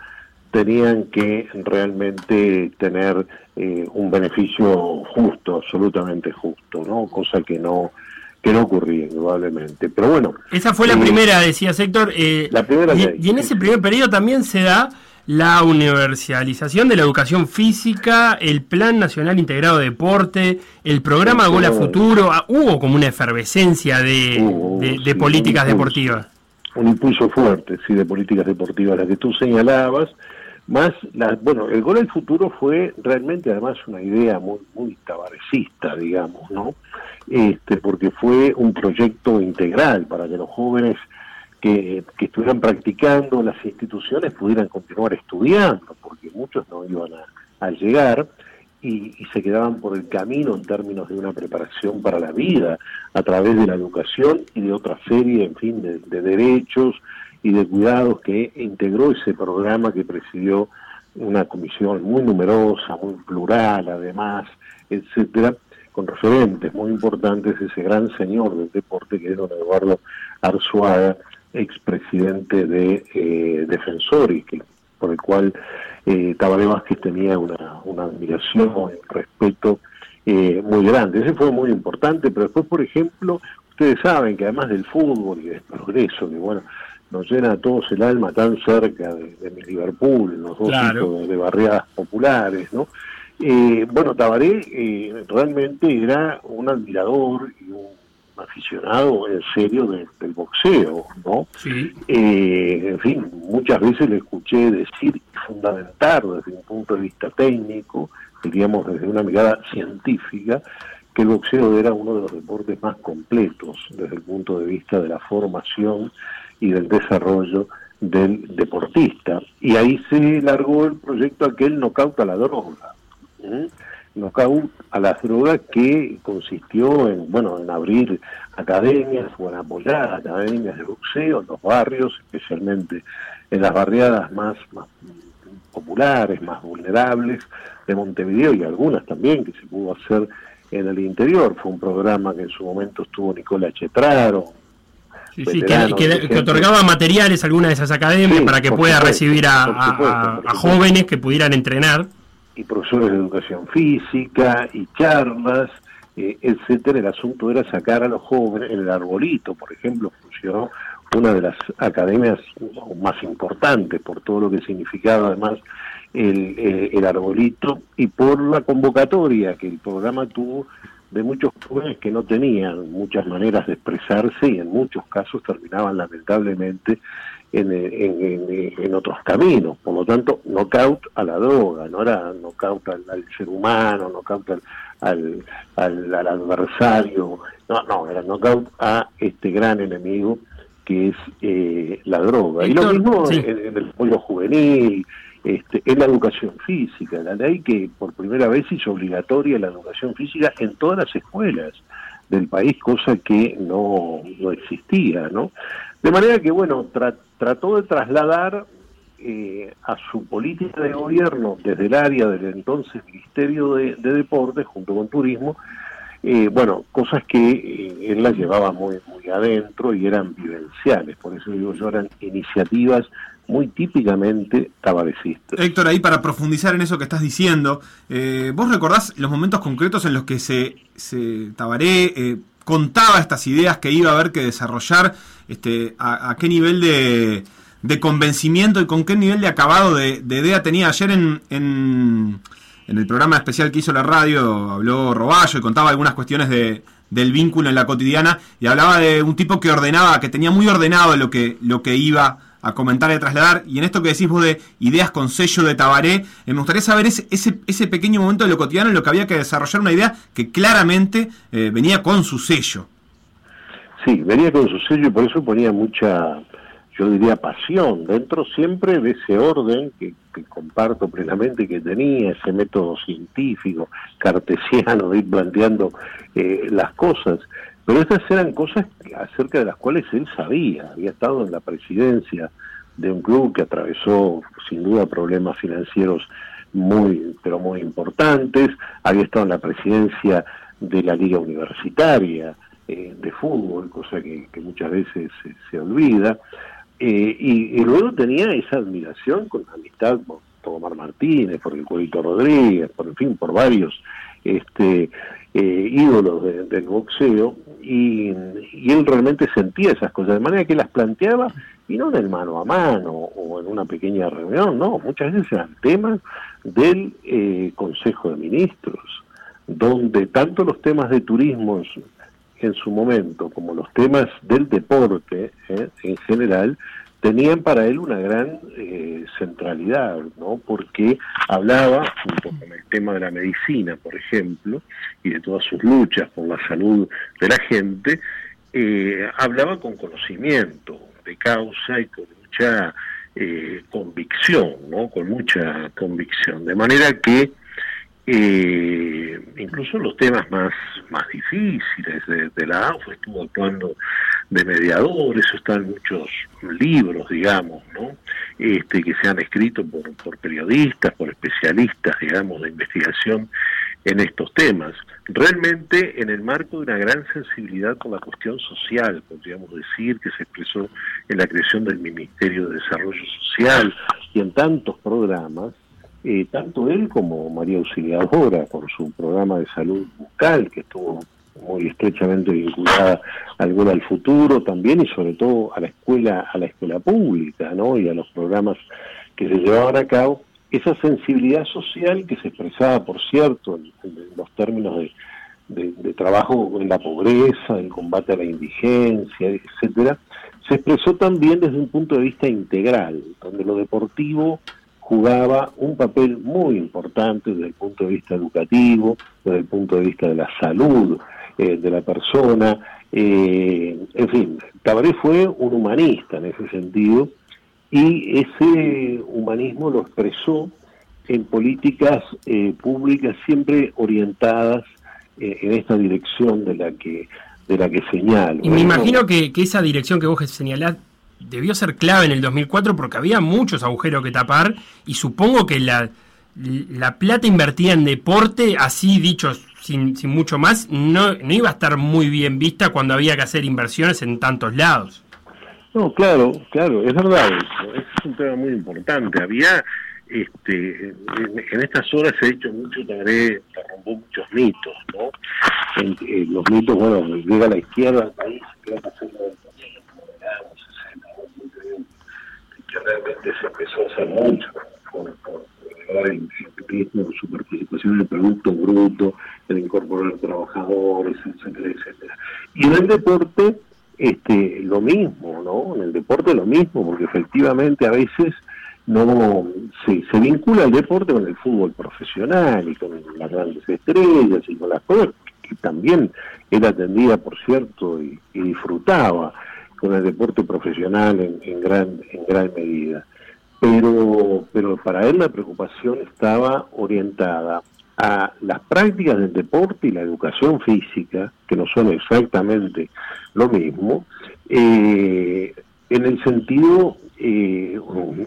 tenían que realmente tener eh, un beneficio justo, absolutamente justo, ¿no? Cosa que no que no ocurría indudablemente. Pero bueno. esa fue la eh, primera, decía Héctor. eh, La primera y, en ese primer periodo también se da la universalización de la educación física, el Plan Nacional Integrado de Deporte, el programa Gol a. Futuro. Ah, hubo como una efervescencia de, de- de sí, políticas un impulso. deportivas. un impulso fuerte, sí, de políticas deportivas, las que tú señalabas, más, la, bueno, el gol al futuro fue realmente además una idea muy, muy tabarecista, digamos, ¿no? Este, porque fue un proyecto integral para que los jóvenes que, estuvieran practicando, las instituciones pudieran continuar estudiando, porque muchos no iban a, llegar y, y se quedaban por el camino en términos de una preparación para la vida a través de la educación y de otra serie, en fin, de derechos y de cuidados que integró ese programa que presidió una comisión muy numerosa, muy plural, además, etcétera, con referentes muy importantes, ese gran señor del deporte que era don Eduardo Arzuaga, expresidente de eh, Defensores, que, por el cual eh, Tabaré Vázquez tenía una, una admiración, un respeto eh, muy grande. Ese fue muy importante, pero después, por ejemplo, ustedes saben que además del fútbol y del progreso, que bueno, nos llena a todos el alma tan cerca de, de mi Liverpool, los dos Claro. de, de barriadas populares, ¿no? Eh, bueno, Tabaré eh, realmente era un admirador y un aficionado en serio de- del boxeo, ¿no? Eh, en fin, muchas veces le escuché decir y fundamentar desde un punto de vista técnico, diríamos desde una mirada científica, que el boxeo era uno de los deportes más completos desde el punto de vista de la formación y del desarrollo del deportista. Y ahí se largó el proyecto aquel Knockout a la droga. ¿m? Knockout a las drogas que consistió en, bueno, en abrir academias o en apoyar academias de boxeo en los barrios, especialmente en las barriadas más, más populares, más vulnerables de Montevideo y algunas también que se pudo hacer en el interior. Fue un programa que en su momento estuvo Nicola Chetraro. Sí, sí, que, otorgaba materiales a alguna de esas academias Sí, para que pueda supuesto, recibir a, supuesto, jóvenes que pudieran entrenar. y profesores de educación física y charlas, eh, etcétera. El asunto era sacar a los jóvenes, en el arbolito, por ejemplo, funcionó una de las academias más importantes por todo lo que significaba además el, eh, el arbolito y por la convocatoria que el programa tuvo de muchos jóvenes que no tenían muchas maneras de expresarse y en muchos casos terminaban lamentablemente en, en- en- en otros caminos. Por lo tanto, knockout a la droga, no era knockout al, al ser humano, knockout al, al, al- al adversario, no, no, era knockout a este gran enemigo que es eh, la droga. y lo mismo sí. en, en el apoyo juvenil, este, en la educación física, la ley que por primera vez hizo obligatoria la educación física en todas las escuelas del país, cosa que no, no existía, ¿no? De manera que, bueno, tra- trató de trasladar eh, a su política de gobierno desde el área del entonces Ministerio de Deportes, junto con Turismo, eh, bueno, cosas que eh, él las llevaba muy, muy adentro y eran vivenciales, por eso digo yo, eran iniciativas muy típicamente tabarecistas. Héctor, ahí para profundizar en eso que estás diciendo, eh, ¿vos recordás los momentos concretos en los que se, se Tabaré contaba estas ideas que iba a haber que desarrollar? Este, a, qué nivel de, de convencimiento y con qué nivel de acabado de, de idea tenía? Ayer en, en el programa especial que hizo la radio habló Roballo y contaba algunas cuestiones de, del vínculo en la cotidiana y hablaba de un tipo que ordenaba, que tenía muy ordenado lo que, lo que iba a comentar y a trasladar. Y en esto que decís vos de ideas con sello de Tabaré, eh, me gustaría saber ese, ese, ese pequeño momento de lo cotidiano en lo que había que desarrollar una idea que claramente eh, venía con su sello. Sí, venía con su sello y por eso ponía mucha, yo diría, pasión dentro siempre de ese orden que, que comparto plenamente que tenía, ese método científico, cartesiano de ir planteando eh, las cosas. Pero estas eran cosas acerca de las cuales él sabía, había estado en la presidencia de un club que atravesó sin duda problemas financieros muy, pero muy importantes, había estado en la presidencia de la liga universitaria eh, de fútbol, cosa que, muchas veces se, se olvida, eh, y, luego tenía esa admiración con amistad por, Omar Martínez, por el Cuevito Rodríguez, por en fin, por varios este, eh, ídolos de- del boxeo, y, él realmente sentía esas cosas, de manera que las planteaba, y no en el mano a mano o en una pequeña reunión, no, muchas veces eran temas del eh, Consejo de Ministros, donde tanto los temas de turismo en su, en su momento como los temas del deporte eh, en general tenían para él una gran eh, centralidad, ¿no? Porque hablaba, junto con el tema de la medicina, por ejemplo, y de todas sus luchas por la salud de la gente, eh, hablaba con conocimiento de causa y con mucha eh, convicción, ¿no? Con mucha convicción. De manera que eh, incluso los temas más, más difíciles de, la AUF estuvo actuando de mediador, eso está muchos libros, digamos, ¿no? Este, que se han escrito por, por periodistas, por especialistas, digamos, de investigación en estos temas. Realmente en el marco de una gran sensibilidad por la cuestión social, podríamos decir, que se expresó en la creación del Ministerio de Desarrollo Social y en tantos programas, eh, tanto él como María Auxiliadora, por su programa de salud bucal, que estuvo muy estrechamente vinculada al al Futuro también y sobre todo a la escuela, a la escuela pública, ¿no? Y a los programas que se llevaban a cabo, esa sensibilidad social que se expresaba, por cierto, en, los términos de, de, trabajo en la pobreza, en combate a la indigencia, etcétera, se expresó también desde un punto de vista integral, donde lo deportivo jugaba un papel muy importante desde el punto de vista educativo, desde el punto de vista de la salud eh, de la persona, eh, en fin, Tabaré fue un humanista en ese sentido y ese humanismo lo expresó en políticas eh, públicas siempre orientadas en esta dirección de la que de la que señalo. Y me imagino que, que esa dirección que vos señalás debió ser clave en el 2004 porque había muchos agujeros que tapar y supongo que la, la plata invertida en deporte, así dicho sin, sin mucho más, no, no iba a estar muy bien vista cuando había que hacer inversiones en tantos lados. No, claro, claro, es verdad eso. es un tema muy importante. Había, este, en, estas horas se ha dicho mucho, Tabaré rompió muchos mitos, ¿no? En, los mitos, bueno, llega la izquierda país, a realmente se empezó a hacer mucho por, por el, su participación en el Producto Bruto, el incorporar trabajadores, etcétera, etcétera. Y en el deporte, este, lo mismo, ¿no? En el deporte lo mismo, porque efectivamente a veces no se, vincula el deporte con el fútbol profesional y con las grandes estrellas y con las cosas que también él atendía, por cierto, y disfrutaba con el deporte profesional en, gran en gran medida. Pero, pero para él la preocupación estaba orientada a las prácticas del deporte y la educación física, que no son exactamente lo mismo, eh, en el sentido eh,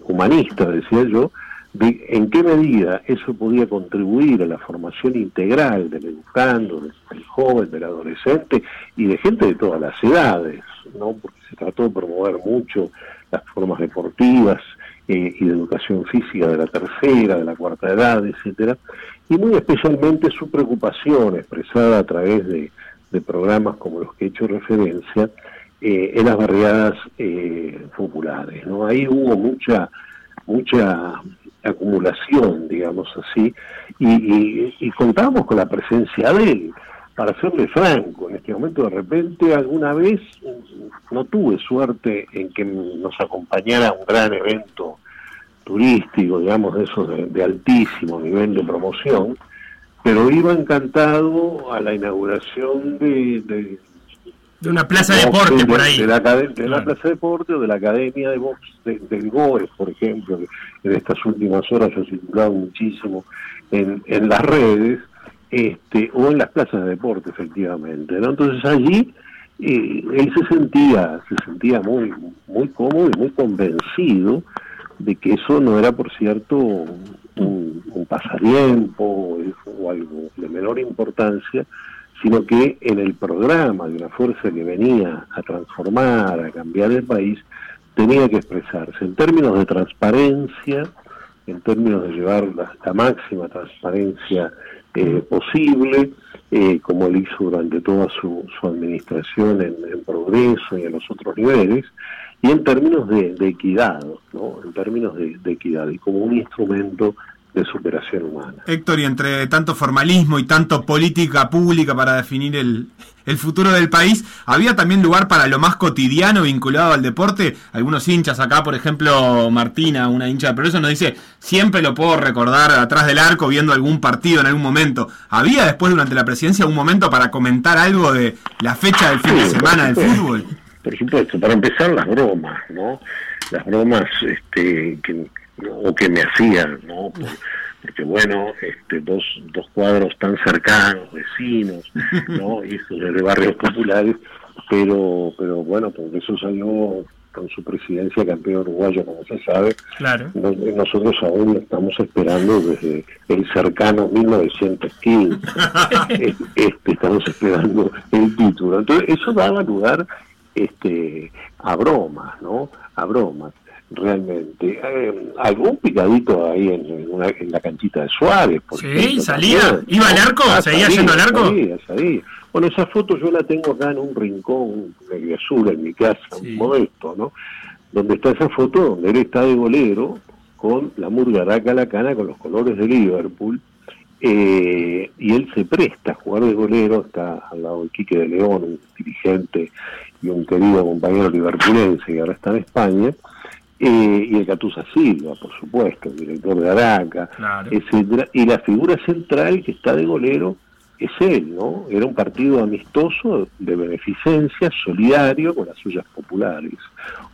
humanista, decía yo, de en qué medida eso podía contribuir a la formación integral del educando, del joven, del adolescente y de gente de todas las edades, ¿no? porque se trató de promover mucho las formas deportivas eh, y de educación física de la tercera, de la cuarta edad, etcétera, y muy especialmente su preocupación expresada a través de, programas como los que he hecho referencia eh, en las barriadas eh, populares. ¿no? Ahí hubo mucha mucha acumulación, digamos así, y, y, y contábamos con la presencia de él. Para serle franco, en este momento de repente alguna vez no tuve suerte en que nos acompañara un gran evento turístico, digamos, de esos de, de altísimo nivel de promoción, pero iba encantado a la inauguración de, de, de una plaza de deporte de, por ahí. De la, de claro. la plaza de deporte o de la academia de box de, del GOES, por ejemplo, que en estas últimas horas ha circulado muchísimo en, en las redes, este, o en las plazas de deporte, efectivamente. ¿no? Entonces allí eh, él se sentía, se sentía muy, muy cómodo y muy convencido de que eso no era, por cierto, un, un pasatiempo o algo de menor importancia, sino que en el programa de una fuerza que venía a transformar, a cambiar el país, tenía que expresarse en términos de transparencia, en términos de llevar la, la máxima transparencia eh, posible, eh, como él hizo durante toda su, administración en, Progreso y en los otros niveles, y en términos de, equidad, ¿no? en términos de equidad, y como un instrumento de superación humana. Héctor, y entre tanto formalismo y tanto política pública para definir el, el, futuro del país, ¿había también lugar para lo más cotidiano vinculado al deporte? Algunos hinchas acá, por ejemplo, Martina, una hincha de progreso, nos dice, siempre lo puedo recordar atrás del arco viendo algún partido en algún momento. ¿Había después durante la presidencia un momento para comentar algo de la fecha del fin de semana del fútbol? por supuesto. Para empezar, las bromas, ¿no? Las bromas este, que, o que me hacían, ¿no? Por- porque bueno, este, dos, dos cuadros tan cercanos, vecinos, ¿no? Y eso de barrios populares, pero, pero bueno, porque eso salió con su presidencia campeón uruguayo, como se sabe, Claro. no- nosotros aún lo estamos esperando desde el cercano 1915. Eh, este, estamos esperando el título. Entonces, eso daba lugar este, a bromas, ¿no? A bromas, realmente. Eh, algún picadito ahí en, en una- en la canchita de Suárez. Por Sí, ejemplo, salía. también. ¿Iba al arco? Ah, ¿Seguía salía, yendo al arco? salía, salía. Bueno, esa foto yo la tengo acá en un rincón medio azul en mi casa, modesto, ¿no? Donde está esa foto donde él está de golero con la murgaraca la cana con los colores de Liverpool eh, y él se presta a jugar de golero, está al lado de Quique de León, un dirigente y un querido compañero liverpulense que ahora está en España, eh, y el Catuza Silva, por supuesto, el director de Araca, etcétera, y la figura central que está de golero es él, ¿no? Era un partido amistoso de beneficencia, solidario con las suyas populares.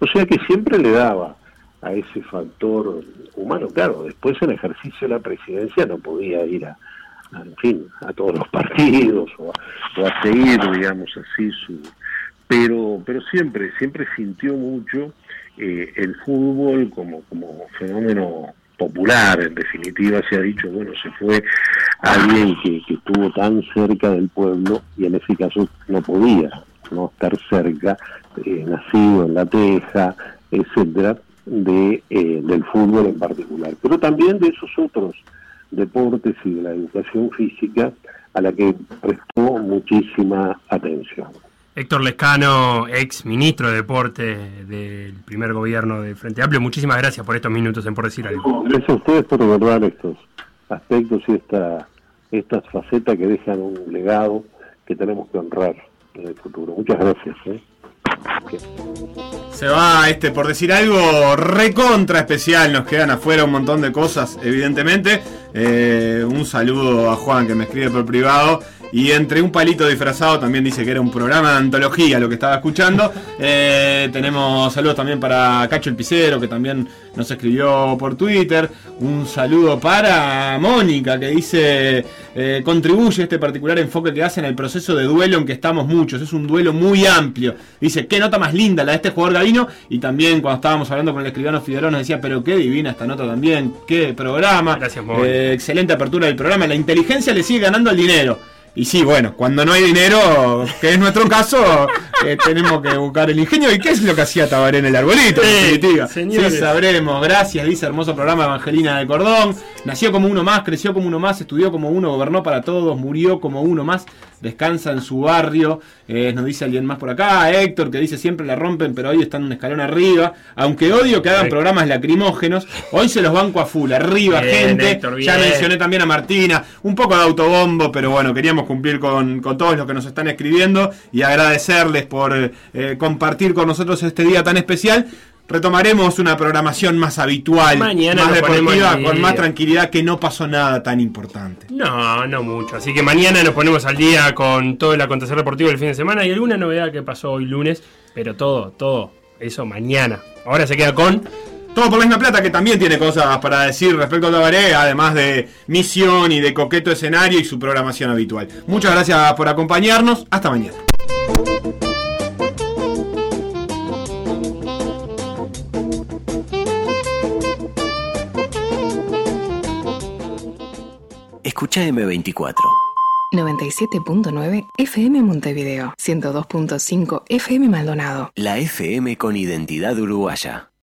O sea que siempre le daba a ese factor humano, claro, después en ejercicio de la presidencia no podía ir a, a, en fin, a todos los partidos o a, o a seguir, digamos así, su pero pero siempre siempre sintió mucho eh, el fútbol como como fenómeno popular en definitiva se ha dicho bueno se fue alguien que, que estuvo tan cerca del pueblo y en ese caso no podía no estar cerca eh, nacido en la teja etcétera de eh, del fútbol en particular. Pero también de esos otros deportes y de la educación física a la que prestó muchísima atención Héctor Lescano, ex ministro de Deporte del primer gobierno de Frente Amplio, muchísimas gracias por estos minutos en Por Decir Algo. Gracias a ustedes por recordar estos aspectos y esta, estas facetas que dejan un legado que tenemos que honrar en el futuro. Muchas gracias. ¿eh? Se va este, por decir algo, recontra especial. Nos quedan afuera un montón de cosas, evidentemente. Eh, un saludo a Juan que me escribe por privado. Y entre un palito disfrazado también dice que era un programa de antología lo que estaba escuchando. Eh, tenemos saludos también para Cacho el Picero, que también nos escribió por Twitter. Un saludo para Mónica, que dice, eh, contribuye este particular enfoque que hace en el proceso de duelo en que estamos muchos. Es un duelo muy amplio. Dice, qué nota más linda la de este jugador Gavino. Y también cuando estábamos hablando con el escribano Figueroa nos decía, pero qué divina esta nota también, qué programa. Gracias. Eh, excelente apertura del programa. La inteligencia le sigue ganando al dinero. Y sí, bueno, cuando no hay dinero, que es nuestro caso, eh, tenemos que buscar el ingenio. ¿Y qué es lo que hacía Tabaré en el arbolito? en Sí, definitiva? señores. Sí, sabremos. Gracias, dice hermoso programa Evangelina de Cordón. Nació como uno más, creció como uno más, estudió como uno, gobernó para todos, murió como uno más, descansa en su barrio. Eh, nos dice alguien más por acá, Héctor, que dice siempre la rompen, pero hoy están un escalón arriba. Aunque odio que hagan programas lacrimógenos, hoy se los banco a full, arriba, Bien, gente. Héctor, ya mencioné también a Martina, un poco de autobombo, pero bueno, queríamos cumplir con, con todos los que nos están escribiendo y agradecerles por eh, compartir con nosotros este día tan especial. Retomaremos una programación más habitual, Mañana más deportiva, con más tranquilidad, que no pasó nada tan importante. No, no mucho. Así que mañana nos ponemos al día con todo el acontecer deportivo del fin de semana y alguna novedad que pasó hoy lunes, pero todo, todo, eso mañana. Ahora se queda con Todo por la misma plata, que también tiene cosas para decir respecto a Tabaré, además de misión y de coqueto escenario y su programación habitual. Muchas gracias por acompañarnos. Hasta mañana. Escucha M24. 97.9 FM Montevideo, 102.5 FM Maldonado. La FM con identidad uruguaya.